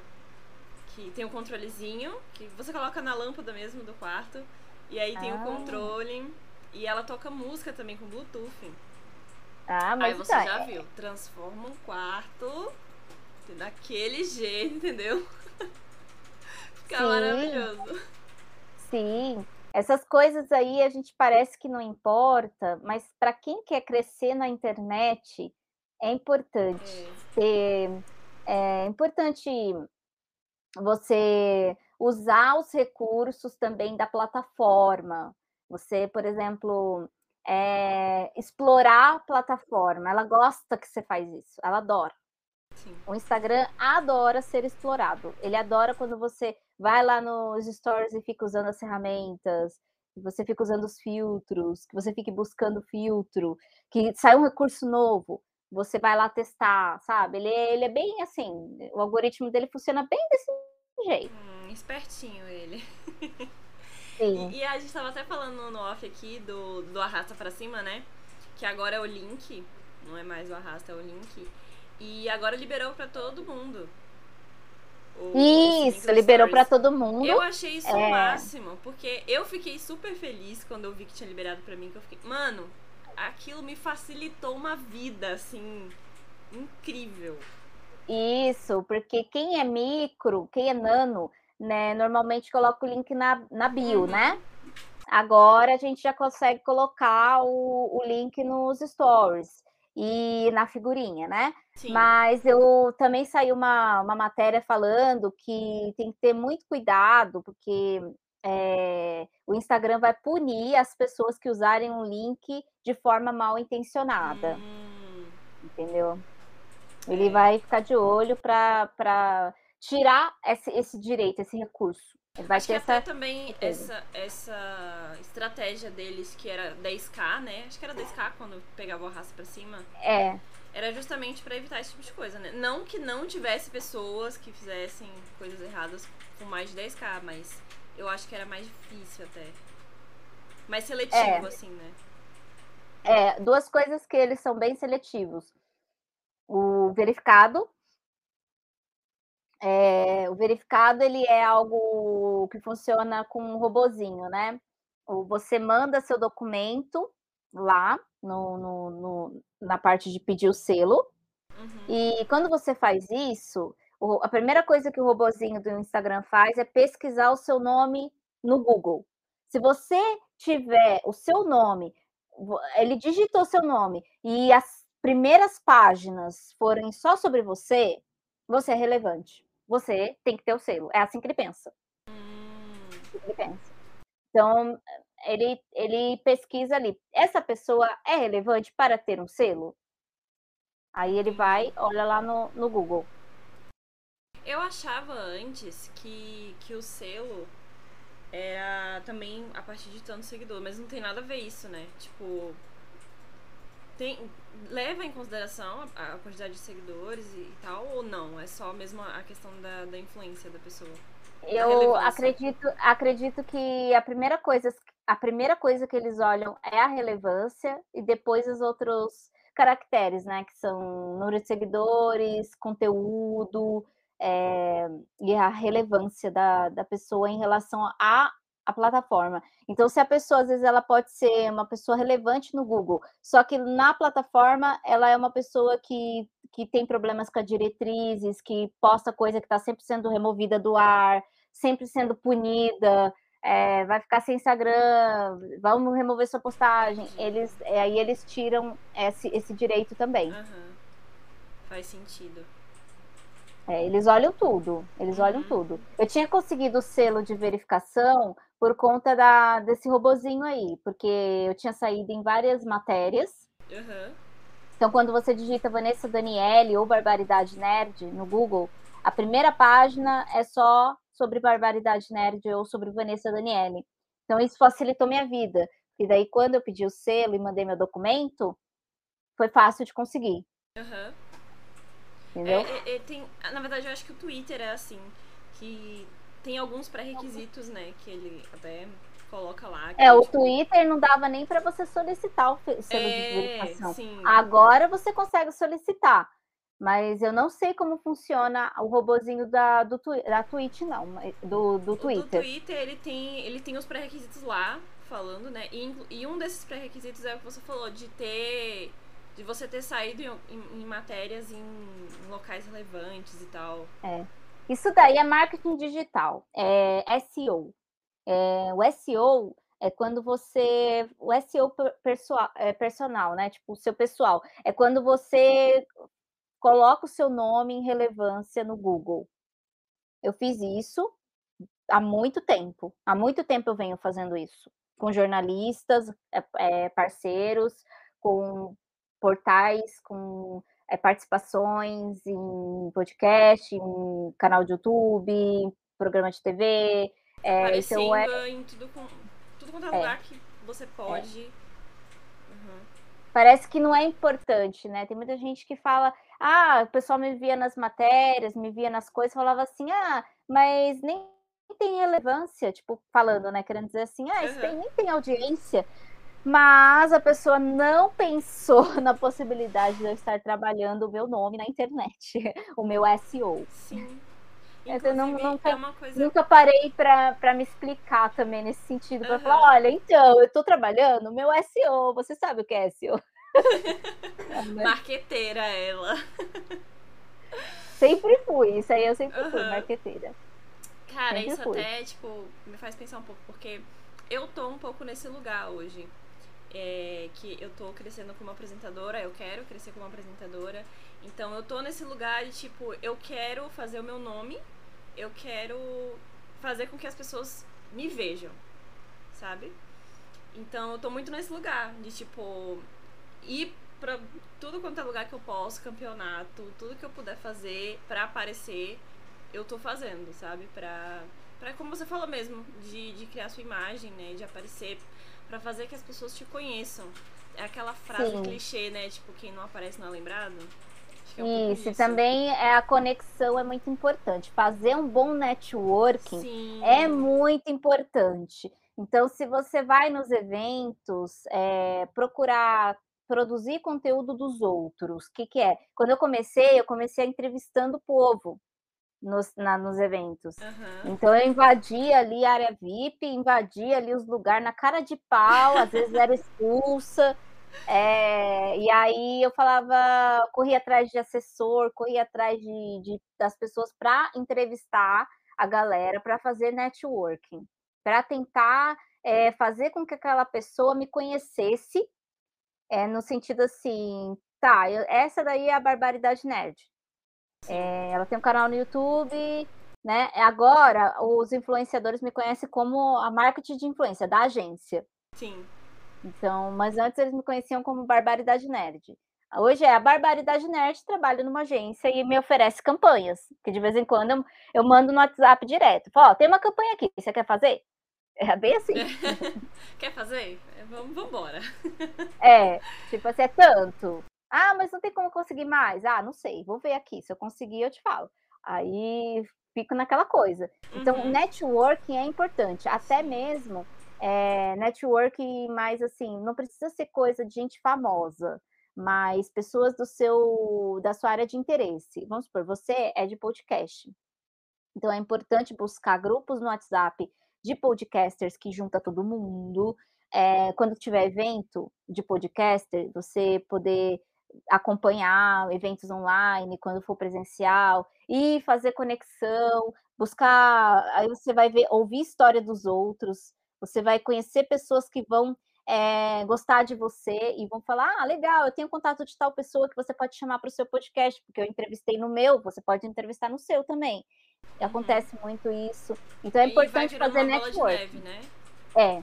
que tem um controlezinho que você coloca na lâmpada mesmo do quarto. E aí tem o ah. controle. E ela toca música também com Bluetooth. Ah, mas Aí você tá. já viu, transforma um quarto daquele jeito, entendeu? (laughs) Fica Sim. maravilhoso. Sim. Essas coisas aí a gente parece que não importa, mas para quem quer crescer na internet é importante é. ter é importante você usar os recursos também da plataforma. Você, por exemplo, é, explorar a plataforma. Ela gosta que você faz isso, ela adora. Sim. O Instagram adora ser explorado. Ele adora quando você vai lá nos stories e fica usando as ferramentas, que você fica usando os filtros, que você fique buscando filtro, que sai um recurso novo, você vai lá testar, sabe? Ele, é, ele é bem assim, o algoritmo dele funciona bem desse jeito. Hum, espertinho ele. (laughs) Sim. E, e, a gente tava até falando no off aqui do, do Arrasta para Cima, né? Que agora é o link Não é mais o arrasta, é o link. E agora liberou para todo mundo. O, isso, liberou para todo mundo. Eu achei isso é... o máximo, porque eu fiquei super feliz quando eu vi que tinha liberado para mim, que eu fiquei, mano, aquilo me facilitou uma vida assim incrível. Isso, porque quem é micro, quem é nano, né, normalmente coloca o link na, na bio, uhum. né? Agora a gente já consegue colocar o, o link nos stories e na figurinha, né? Sim. Mas eu também saiu uma, uma matéria falando que tem que ter muito cuidado, porque é, o Instagram vai punir as pessoas que usarem um link de forma mal intencionada. Hum. Entendeu? Ele é. vai ficar de olho para tirar esse, esse direito, esse recurso. Vai Acho que essa... até também essa, essa estratégia deles, que era 10k, né? Acho que era 10k quando pegava o raça pra cima. É. Era justamente para evitar esse tipo de coisa, né? Não que não tivesse pessoas que fizessem coisas erradas com mais de 10k, mas eu acho que era mais difícil até. Mais seletivo, é. assim, né? É, duas coisas que eles são bem seletivos. O verificado, é, o verificado ele é algo que funciona com um robozinho, né? Você manda seu documento lá no, no, no na parte de pedir o selo. Uhum. E quando você faz isso, o, a primeira coisa que o robozinho do Instagram faz é pesquisar o seu nome no Google. Se você tiver o seu nome, ele digitou seu nome e as primeiras páginas forem só sobre você, você é relevante você tem que ter o selo. É assim que ele pensa. Hum. Ele pensa. Então, ele, ele pesquisa ali. Essa pessoa é relevante para ter um selo? Aí ele vai, olha lá no, no Google. Eu achava antes que, que o selo era também a partir de tanto seguidor, mas não tem nada a ver isso, né? Tipo, tem, leva em consideração a, a, quantidade de seguidores e, e, tal, ou não? É só mesmo a questão da, da influência da pessoa? Eu acredito, acredito que a primeira coisa a primeira coisa que eles olham é a relevância e depois os outros caracteres, né? Que são número de seguidores, conteúdo é, e a relevância da, da pessoa em relação a a plataforma. Então, se a pessoa, às vezes, ela pode ser uma pessoa relevante no Google, só que na plataforma ela é uma pessoa que, que tem problemas com as diretrizes, que posta coisa que está sempre sendo removida do ar, sempre sendo punida, é, vai ficar sem Instagram, vamos remover sua postagem. Eles, é, aí eles tiram esse, esse direito também. Uhum. Faz sentido. É, eles olham tudo, eles uhum. olham tudo. Eu tinha conseguido o selo de verificação por conta da, desse robozinho aí, porque eu tinha saído em várias matérias. Uhum. Então, quando você digita Vanessa Daniele ou Barbaridade Nerd no Google, a primeira página é só sobre Barbaridade Nerd ou sobre Vanessa Daniele. Então, isso facilitou minha vida. E daí, quando eu pedi o selo e mandei meu documento, foi fácil de conseguir. Uhum. Entendeu? É, é, é, tem, na verdade, eu acho que o Twitter é assim, que tem alguns pré-requisitos, né? Que ele até coloca lá. É, o tipo... Twitter não dava nem para você solicitar o selo é, de verificação. Sim. Agora você consegue solicitar. Mas eu não sei como funciona o robozinho da, do, da Twitch, não, do, do Twitter. O do Twitter, ele tem, ele tem os pré-requisitos lá, falando, né? E, e um desses pré-requisitos é o que você falou, de ter. De você ter saído em, em, em matérias em, em locais relevantes e tal. É. Isso daí é marketing digital, é SEO. É, o SEO é quando você. O SEO pessoal, é, personal, né? Tipo, o seu pessoal. É quando você coloca o seu nome em relevância no Google. Eu fiz isso há muito tempo. Há muito tempo eu venho fazendo isso. Com jornalistas, é, é parceiros, com portais, com é, participações em podcast, em canal de YouTube, programa de TV. É, Aparecendo então é, em tudo, com, tudo quanto é, é lugar que você pode. Uhum. Parece que não é importante, né? Tem muita gente que fala, ah, o pessoal me via nas matérias, me via nas coisas, falava assim, ah, mas nem tem relevância, tipo, falando, né? Querendo dizer assim, ah, isso uhum. tem, nem tem audiência. Mas a pessoa não pensou (laughs) na possibilidade de eu estar trabalhando o meu nome na internet, (laughs) o meu SEO. Sim. Eu não, nunca, é coisa... nunca parei para me explicar também nesse sentido, para uhum. falar, olha, então, eu estou trabalhando o meu SEO, você sabe o que é SEO? (laughs) Marqueteira ela. Sempre fui, isso aí eu sempre uhum. fui, marqueteira. Cara, sempre isso fui. até, tipo, me faz pensar um pouco, porque eu tô um pouco nesse lugar hoje. É, que eu tô crescendo como apresentadora, eu quero crescer como apresentadora. Então eu tô nesse lugar de tipo, eu quero fazer o meu nome, eu quero fazer com que as pessoas me vejam, sabe? Então eu tô muito nesse lugar de tipo ir pra tudo quanto é lugar que eu posso, campeonato, tudo que eu puder fazer para aparecer, eu tô fazendo, sabe? Pra, pra como você falou mesmo, de, de criar sua imagem, né? De aparecer para fazer que as pessoas te conheçam. É aquela frase Sim. clichê, né? Tipo, quem não aparece não é lembrado. É um Isso, e também é a conexão é muito importante. Fazer um bom networking Sim. é muito importante. Então, se você vai nos eventos, é, procurar produzir conteúdo dos outros, o que, que é? Quando eu comecei, eu comecei entrevistando o povo nos, na, nos eventos. Uhum. Então eu invadia ali a área VIP, invadia ali os lugares na cara de pau, às vezes era expulsa. É, e aí eu falava, corria atrás de assessor, corria atrás de, de das pessoas para entrevistar a galera, para fazer networking, para tentar é, fazer com que aquela pessoa me conhecesse, é, no sentido assim, tá, eu, essa daí é a barbaridade nerd. É, ela tem um canal no YouTube, né? Agora, os influenciadores me conhecem como a marketing de influência da agência. Sim. Então, mas antes eles me conheciam como Barbaridade Nerd. Hoje é a Barbaridade Nerd, trabalha numa agência e me oferece campanhas, que de vez em quando eu, eu mando no WhatsApp direto. Ó, tem uma campanha aqui, você quer fazer? É bem assim. (laughs) quer fazer? É, vamos embora. É, tipo assim, é tanto. Ah, mas não tem como conseguir mais. Ah, não sei, vou ver aqui. Se eu conseguir, eu te falo. Aí fico naquela coisa. Então, uhum. networking é importante, até mesmo é, networking mais assim, não precisa ser coisa de gente famosa, mas pessoas do seu da sua área de interesse. Vamos supor, você é de podcast. Então é importante buscar grupos no WhatsApp de podcasters que junta todo mundo. É, quando tiver evento de podcaster, você poder acompanhar eventos online quando for presencial e fazer conexão, buscar, aí você vai ver, ouvir história dos outros, você vai conhecer pessoas que vão é, gostar de você e vão falar: ah, legal, eu tenho contato de tal pessoa que você pode chamar para o seu podcast, porque eu entrevistei no meu, você pode entrevistar no seu também. Uhum. Acontece muito isso. Então é e importante fazer network. Neve, né? É,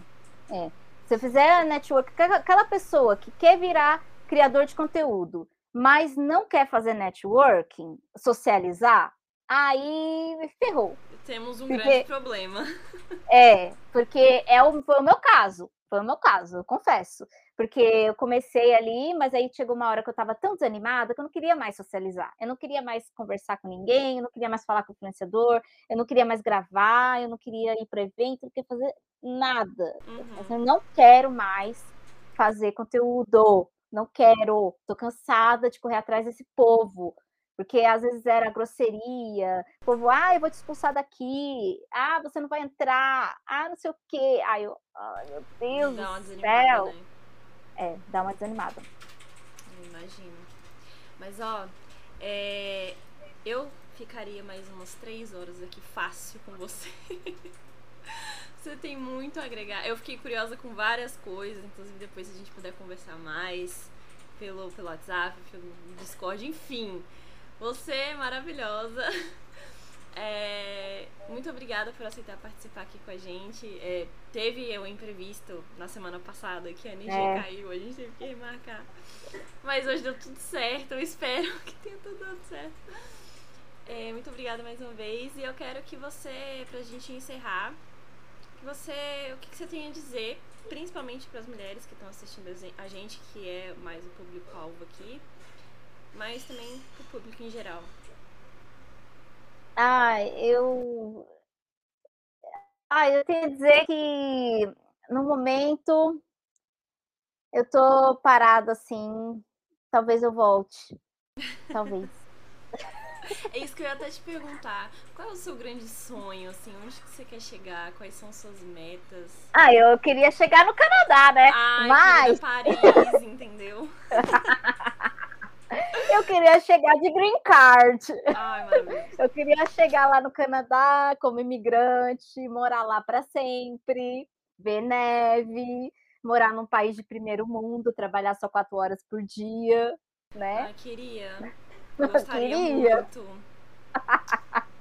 é. Se eu fizer network, aquela pessoa que quer virar criador de conteúdo, mas não quer fazer networking, socializar, aí ferrou. Temos um porque, grande problema. (laughs) É, porque é o, foi o meu caso. Foi o meu caso, eu confesso. Porque eu comecei ali, mas aí chegou uma hora que eu estava tão desanimada que eu não queria mais socializar. Eu não queria mais conversar com ninguém, eu não queria mais falar com o influenciador, eu não queria mais gravar, eu não queria ir para evento, eu não queria fazer nada. Uhum. Eu não quero mais fazer conteúdo não quero, tô cansada de correr atrás desse povo, porque às vezes era grosseria, o povo, ah, eu vou te expulsar daqui, ah, você não vai entrar, ah, não sei o quê. Ai, eu, ai meu Deus dá do céu. Né? É, dá uma desanimada. Imagino. Mas, ó, é, eu ficaria mais umas três horas aqui fácil com você. (laughs) Você tem muito a agregar. Eu fiquei curiosa com várias coisas, inclusive depois se a gente puder conversar mais pelo, pelo WhatsApp, pelo Discord, enfim. Você é maravilhosa. (laughs) É, muito obrigada por aceitar participar aqui com a gente. É, teve o um imprevisto na semana passada que a energia é. caiu, a gente teve que remarcar. Mas hoje deu tudo certo, eu espero (laughs) que tenha tudo dado certo. É, muito obrigada mais uma vez e eu quero que você, pra gente encerrar, você, o que, que você tem a dizer, principalmente para as mulheres que estão assistindo a gente, que é mais o público-alvo aqui, mas também para o público em geral? Ah, eu. Ah, eu tenho a dizer que no momento Eu tô parada assim. Talvez eu volte. Talvez. É isso que eu ia até te perguntar. Qual é o seu grande sonho, assim? Onde que você quer chegar? Quais são suas metas? Ah, eu queria chegar no Canadá, né? Ai, Mas... Paris, (laughs) entendeu? (laughs) eu queria chegar de green card. Ai. Eu queria chegar lá no Canadá como imigrante, morar lá para sempre, ver neve, morar num país de primeiro mundo, trabalhar só quatro horas por dia, né? Ah, queria. Gostaria queria. muito. (laughs)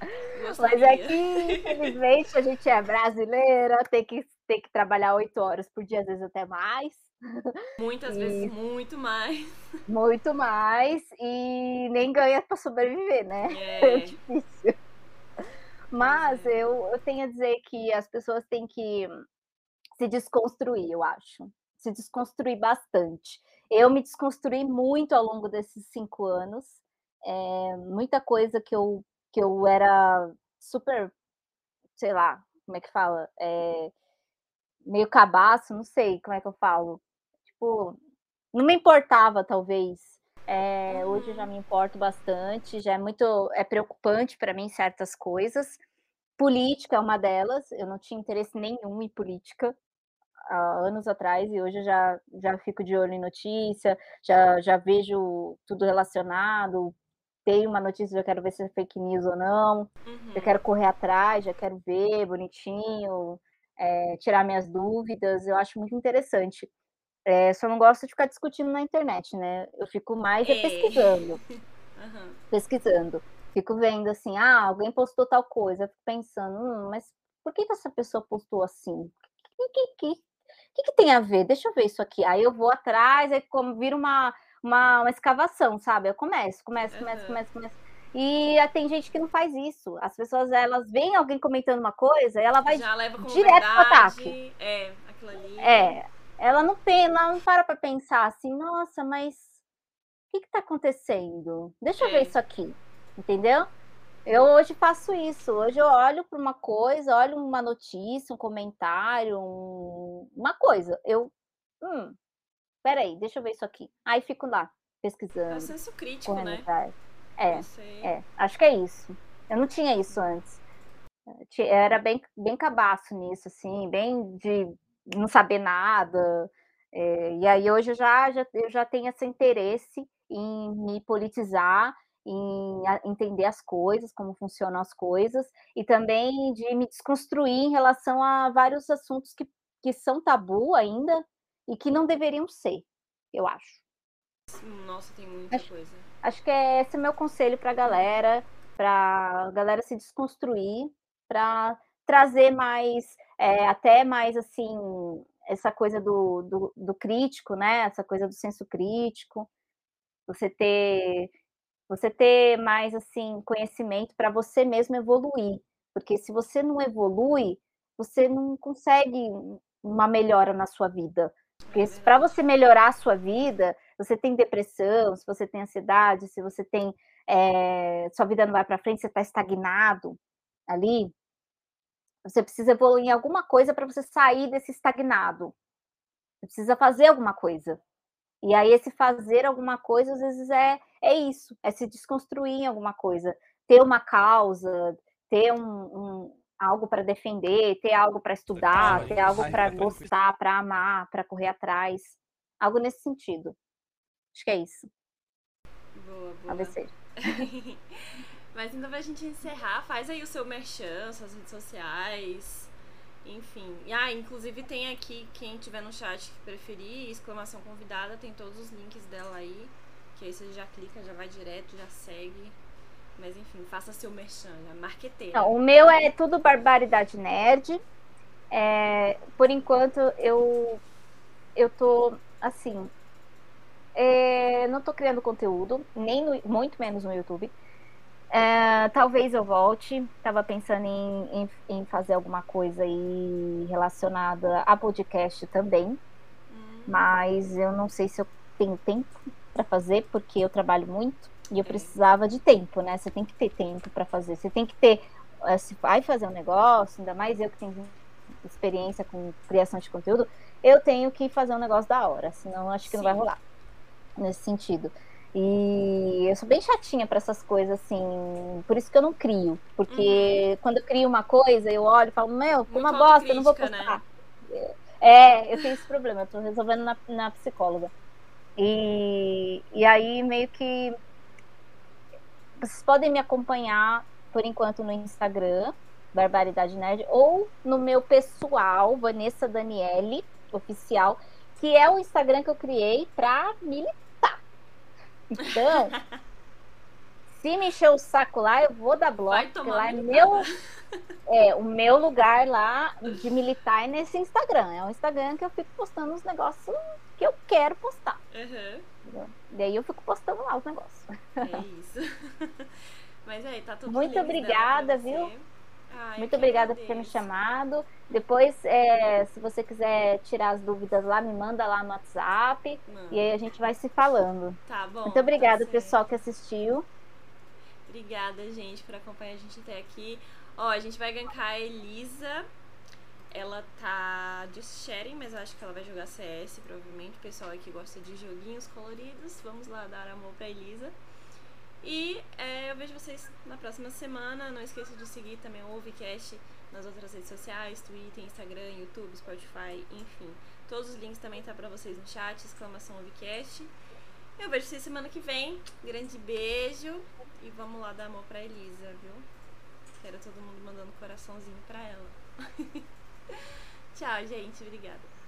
Mas é que, infelizmente, a gente é brasileira, tem que, tem que trabalhar oito horas por dia, às vezes até mais. Muitas e... vezes muito mais. Muito mais. E nem ganha para sobreviver, né? É, (laughs) é difícil. Mas é. eu, eu tenho a dizer que as pessoas têm que se desconstruir, eu acho. Se desconstruir bastante. Eu me desconstruí muito ao longo desses cinco anos. É, muita coisa que eu, que eu era super, sei lá, como é que fala? É, meio cabaço, não sei como é que eu falo. Tipo, não me importava, talvez. É, hoje eu já uhum. me importo bastante, já é muito é preocupante para mim certas coisas. Política é uma delas, eu não tinha interesse nenhum em política há anos atrás e hoje eu já, já fico de olho em notícia, já, já vejo tudo relacionado, uma notícia, já quero ver se é fake news ou não, uhum. já quero correr atrás, já quero ver bonitinho, é, tirar minhas dúvidas, eu acho muito interessante. É, só não gosto de ficar discutindo na internet, né? Eu fico mais é. pesquisando. (laughs) Uhum. Pesquisando. Fico vendo assim, ah, alguém postou tal coisa. Eu fico pensando, hum, mas por que, que essa pessoa postou assim? O que, que, que, que, que tem a ver? Deixa eu ver isso aqui. Aí eu vou atrás, aí como vira uma, uma, uma escavação, sabe? Eu começo, começo, começo, uhum. começo, começo. E tem gente que não faz isso. As pessoas, elas veem alguém comentando uma coisa e ela vai direto para pro ataque. É, aquilo ali. É, ela não, ela não para para pensar assim, nossa, mas o que está acontecendo? Deixa eu ver é. isso aqui, entendeu? Eu hoje faço isso. Hoje eu olho para uma coisa, olho uma notícia, um comentário, um... uma coisa. Eu, hum, peraí, deixa eu ver isso aqui. Aí fico lá pesquisando. É o senso crítico, né? Atrás. É, é, acho que é isso. Eu não tinha isso antes. Eu era bem, bem cabaço nisso, assim, bem de não saber nada. É, e aí hoje eu já, já, eu já tenho esse interesse em me politizar, em entender as coisas, como funcionam as coisas, e também de me desconstruir em relação a vários assuntos que, que são tabu ainda e que não deveriam ser, eu acho. Nossa, tem muita acho, coisa. Acho que é esse é meu conselho para a galera, para a galera se desconstruir, para trazer mais é, até mais assim, essa coisa do, do, do, crítico, né? Essa coisa do senso crítico, você ter você ter mais assim conhecimento para você mesmo evoluir, porque se você não evolui, você não consegue uma melhora na sua vida. Porque para você melhorar a sua vida, você tem depressão, se você tem ansiedade, se você tem é, sua vida não vai para frente, você está estagnado ali, você precisa evoluir em alguma coisa para você sair desse estagnado. Você precisa fazer alguma coisa. E aí, esse fazer alguma coisa, às vezes, é, é isso, é se desconstruir em alguma coisa, ter uma causa, ter um, um algo para defender, ter algo para estudar, ter algo para gostar, para amar, para correr atrás. Algo nesse sentido. Acho que é isso. Boa, boa. Talvez seja. (laughs) Mas ainda pra gente encerrar, faz aí o seu merchan, suas redes sociais, enfim. Ah, inclusive tem aqui, quem tiver no chat que preferir, exclamação convidada, tem todos os links dela aí. Que aí você já clica, já vai direto, já segue. Mas enfim, faça seu merchan, já marqueteira. Não, o meu é tudo Barbaridade Nerd. É, por enquanto eu eu tô assim é, não tô criando conteúdo nem no, muito menos no YouTube é, talvez eu volte. Estava pensando em, em, em, fazer alguma coisa aí relacionada a podcast também. Hum. Mas eu não sei se eu tenho tempo para fazer, porque eu trabalho muito e eu precisava de tempo, né? Você tem que ter tempo para fazer. Você tem que ter. Eh, se vai fazer um negócio, ainda mais eu que tenho experiência com criação de conteúdo, eu tenho que fazer um negócio da hora, senão acho que Sim. não vai rolar nesse sentido. E eu sou bem chatinha para essas coisas, assim. Por isso que eu não crio. Porque uhum. quando eu crio uma coisa, eu olho e falo, meu, foi uma bosta, eu não vou postar. Né? É, eu tenho esse problema, eu tô resolvendo na, na psicóloga. E, e aí, meio que. Vocês podem me acompanhar, por enquanto, no Instagram, Barbaridade Nerd, ou no meu pessoal, Vanessa Daniele, oficial, que é o Instagram que eu criei para militar. Então, (laughs) se me encher o saco lá, eu vou dar bloco, porque lá é meu. É, o meu lugar lá de militar é nesse Instagram. É um Instagram que eu fico postando os negócios que eu quero postar. Uhum. E aí eu fico postando lá os negócios. É (laughs) isso. (laughs) Mas aí, tá tudo Muito obrigada, viu? Ai, Muito obrigada por ter me chamado. Depois, é, se você quiser tirar as dúvidas lá, me manda lá no WhatsApp. Mano. E aí a gente vai se falando. Tá bom. Muito obrigada, tá pessoal que assistiu. Obrigada, gente, por acompanhar a gente até aqui. Ó, a gente vai gankar a Elisa. Ela tá de sharing, mas acho que ela vai jogar CS, provavelmente. O pessoal aqui gosta de joguinhos coloridos. Vamos lá dar amor pra Elisa. E é, eu vejo vocês na próxima semana. Não esqueça de seguir também o Ovecast nas outras redes sociais, Twitter, Instagram, YouTube, Spotify, enfim. Todos os links também tá para vocês no chat, exclamação Ovecast. Eu vejo vocês semana que vem. Grande beijo e vamos lá dar amor pra Elisa, viu? Quero todo mundo mandando coraçãozinho pra ela. (laughs) Tchau, gente. Obrigada.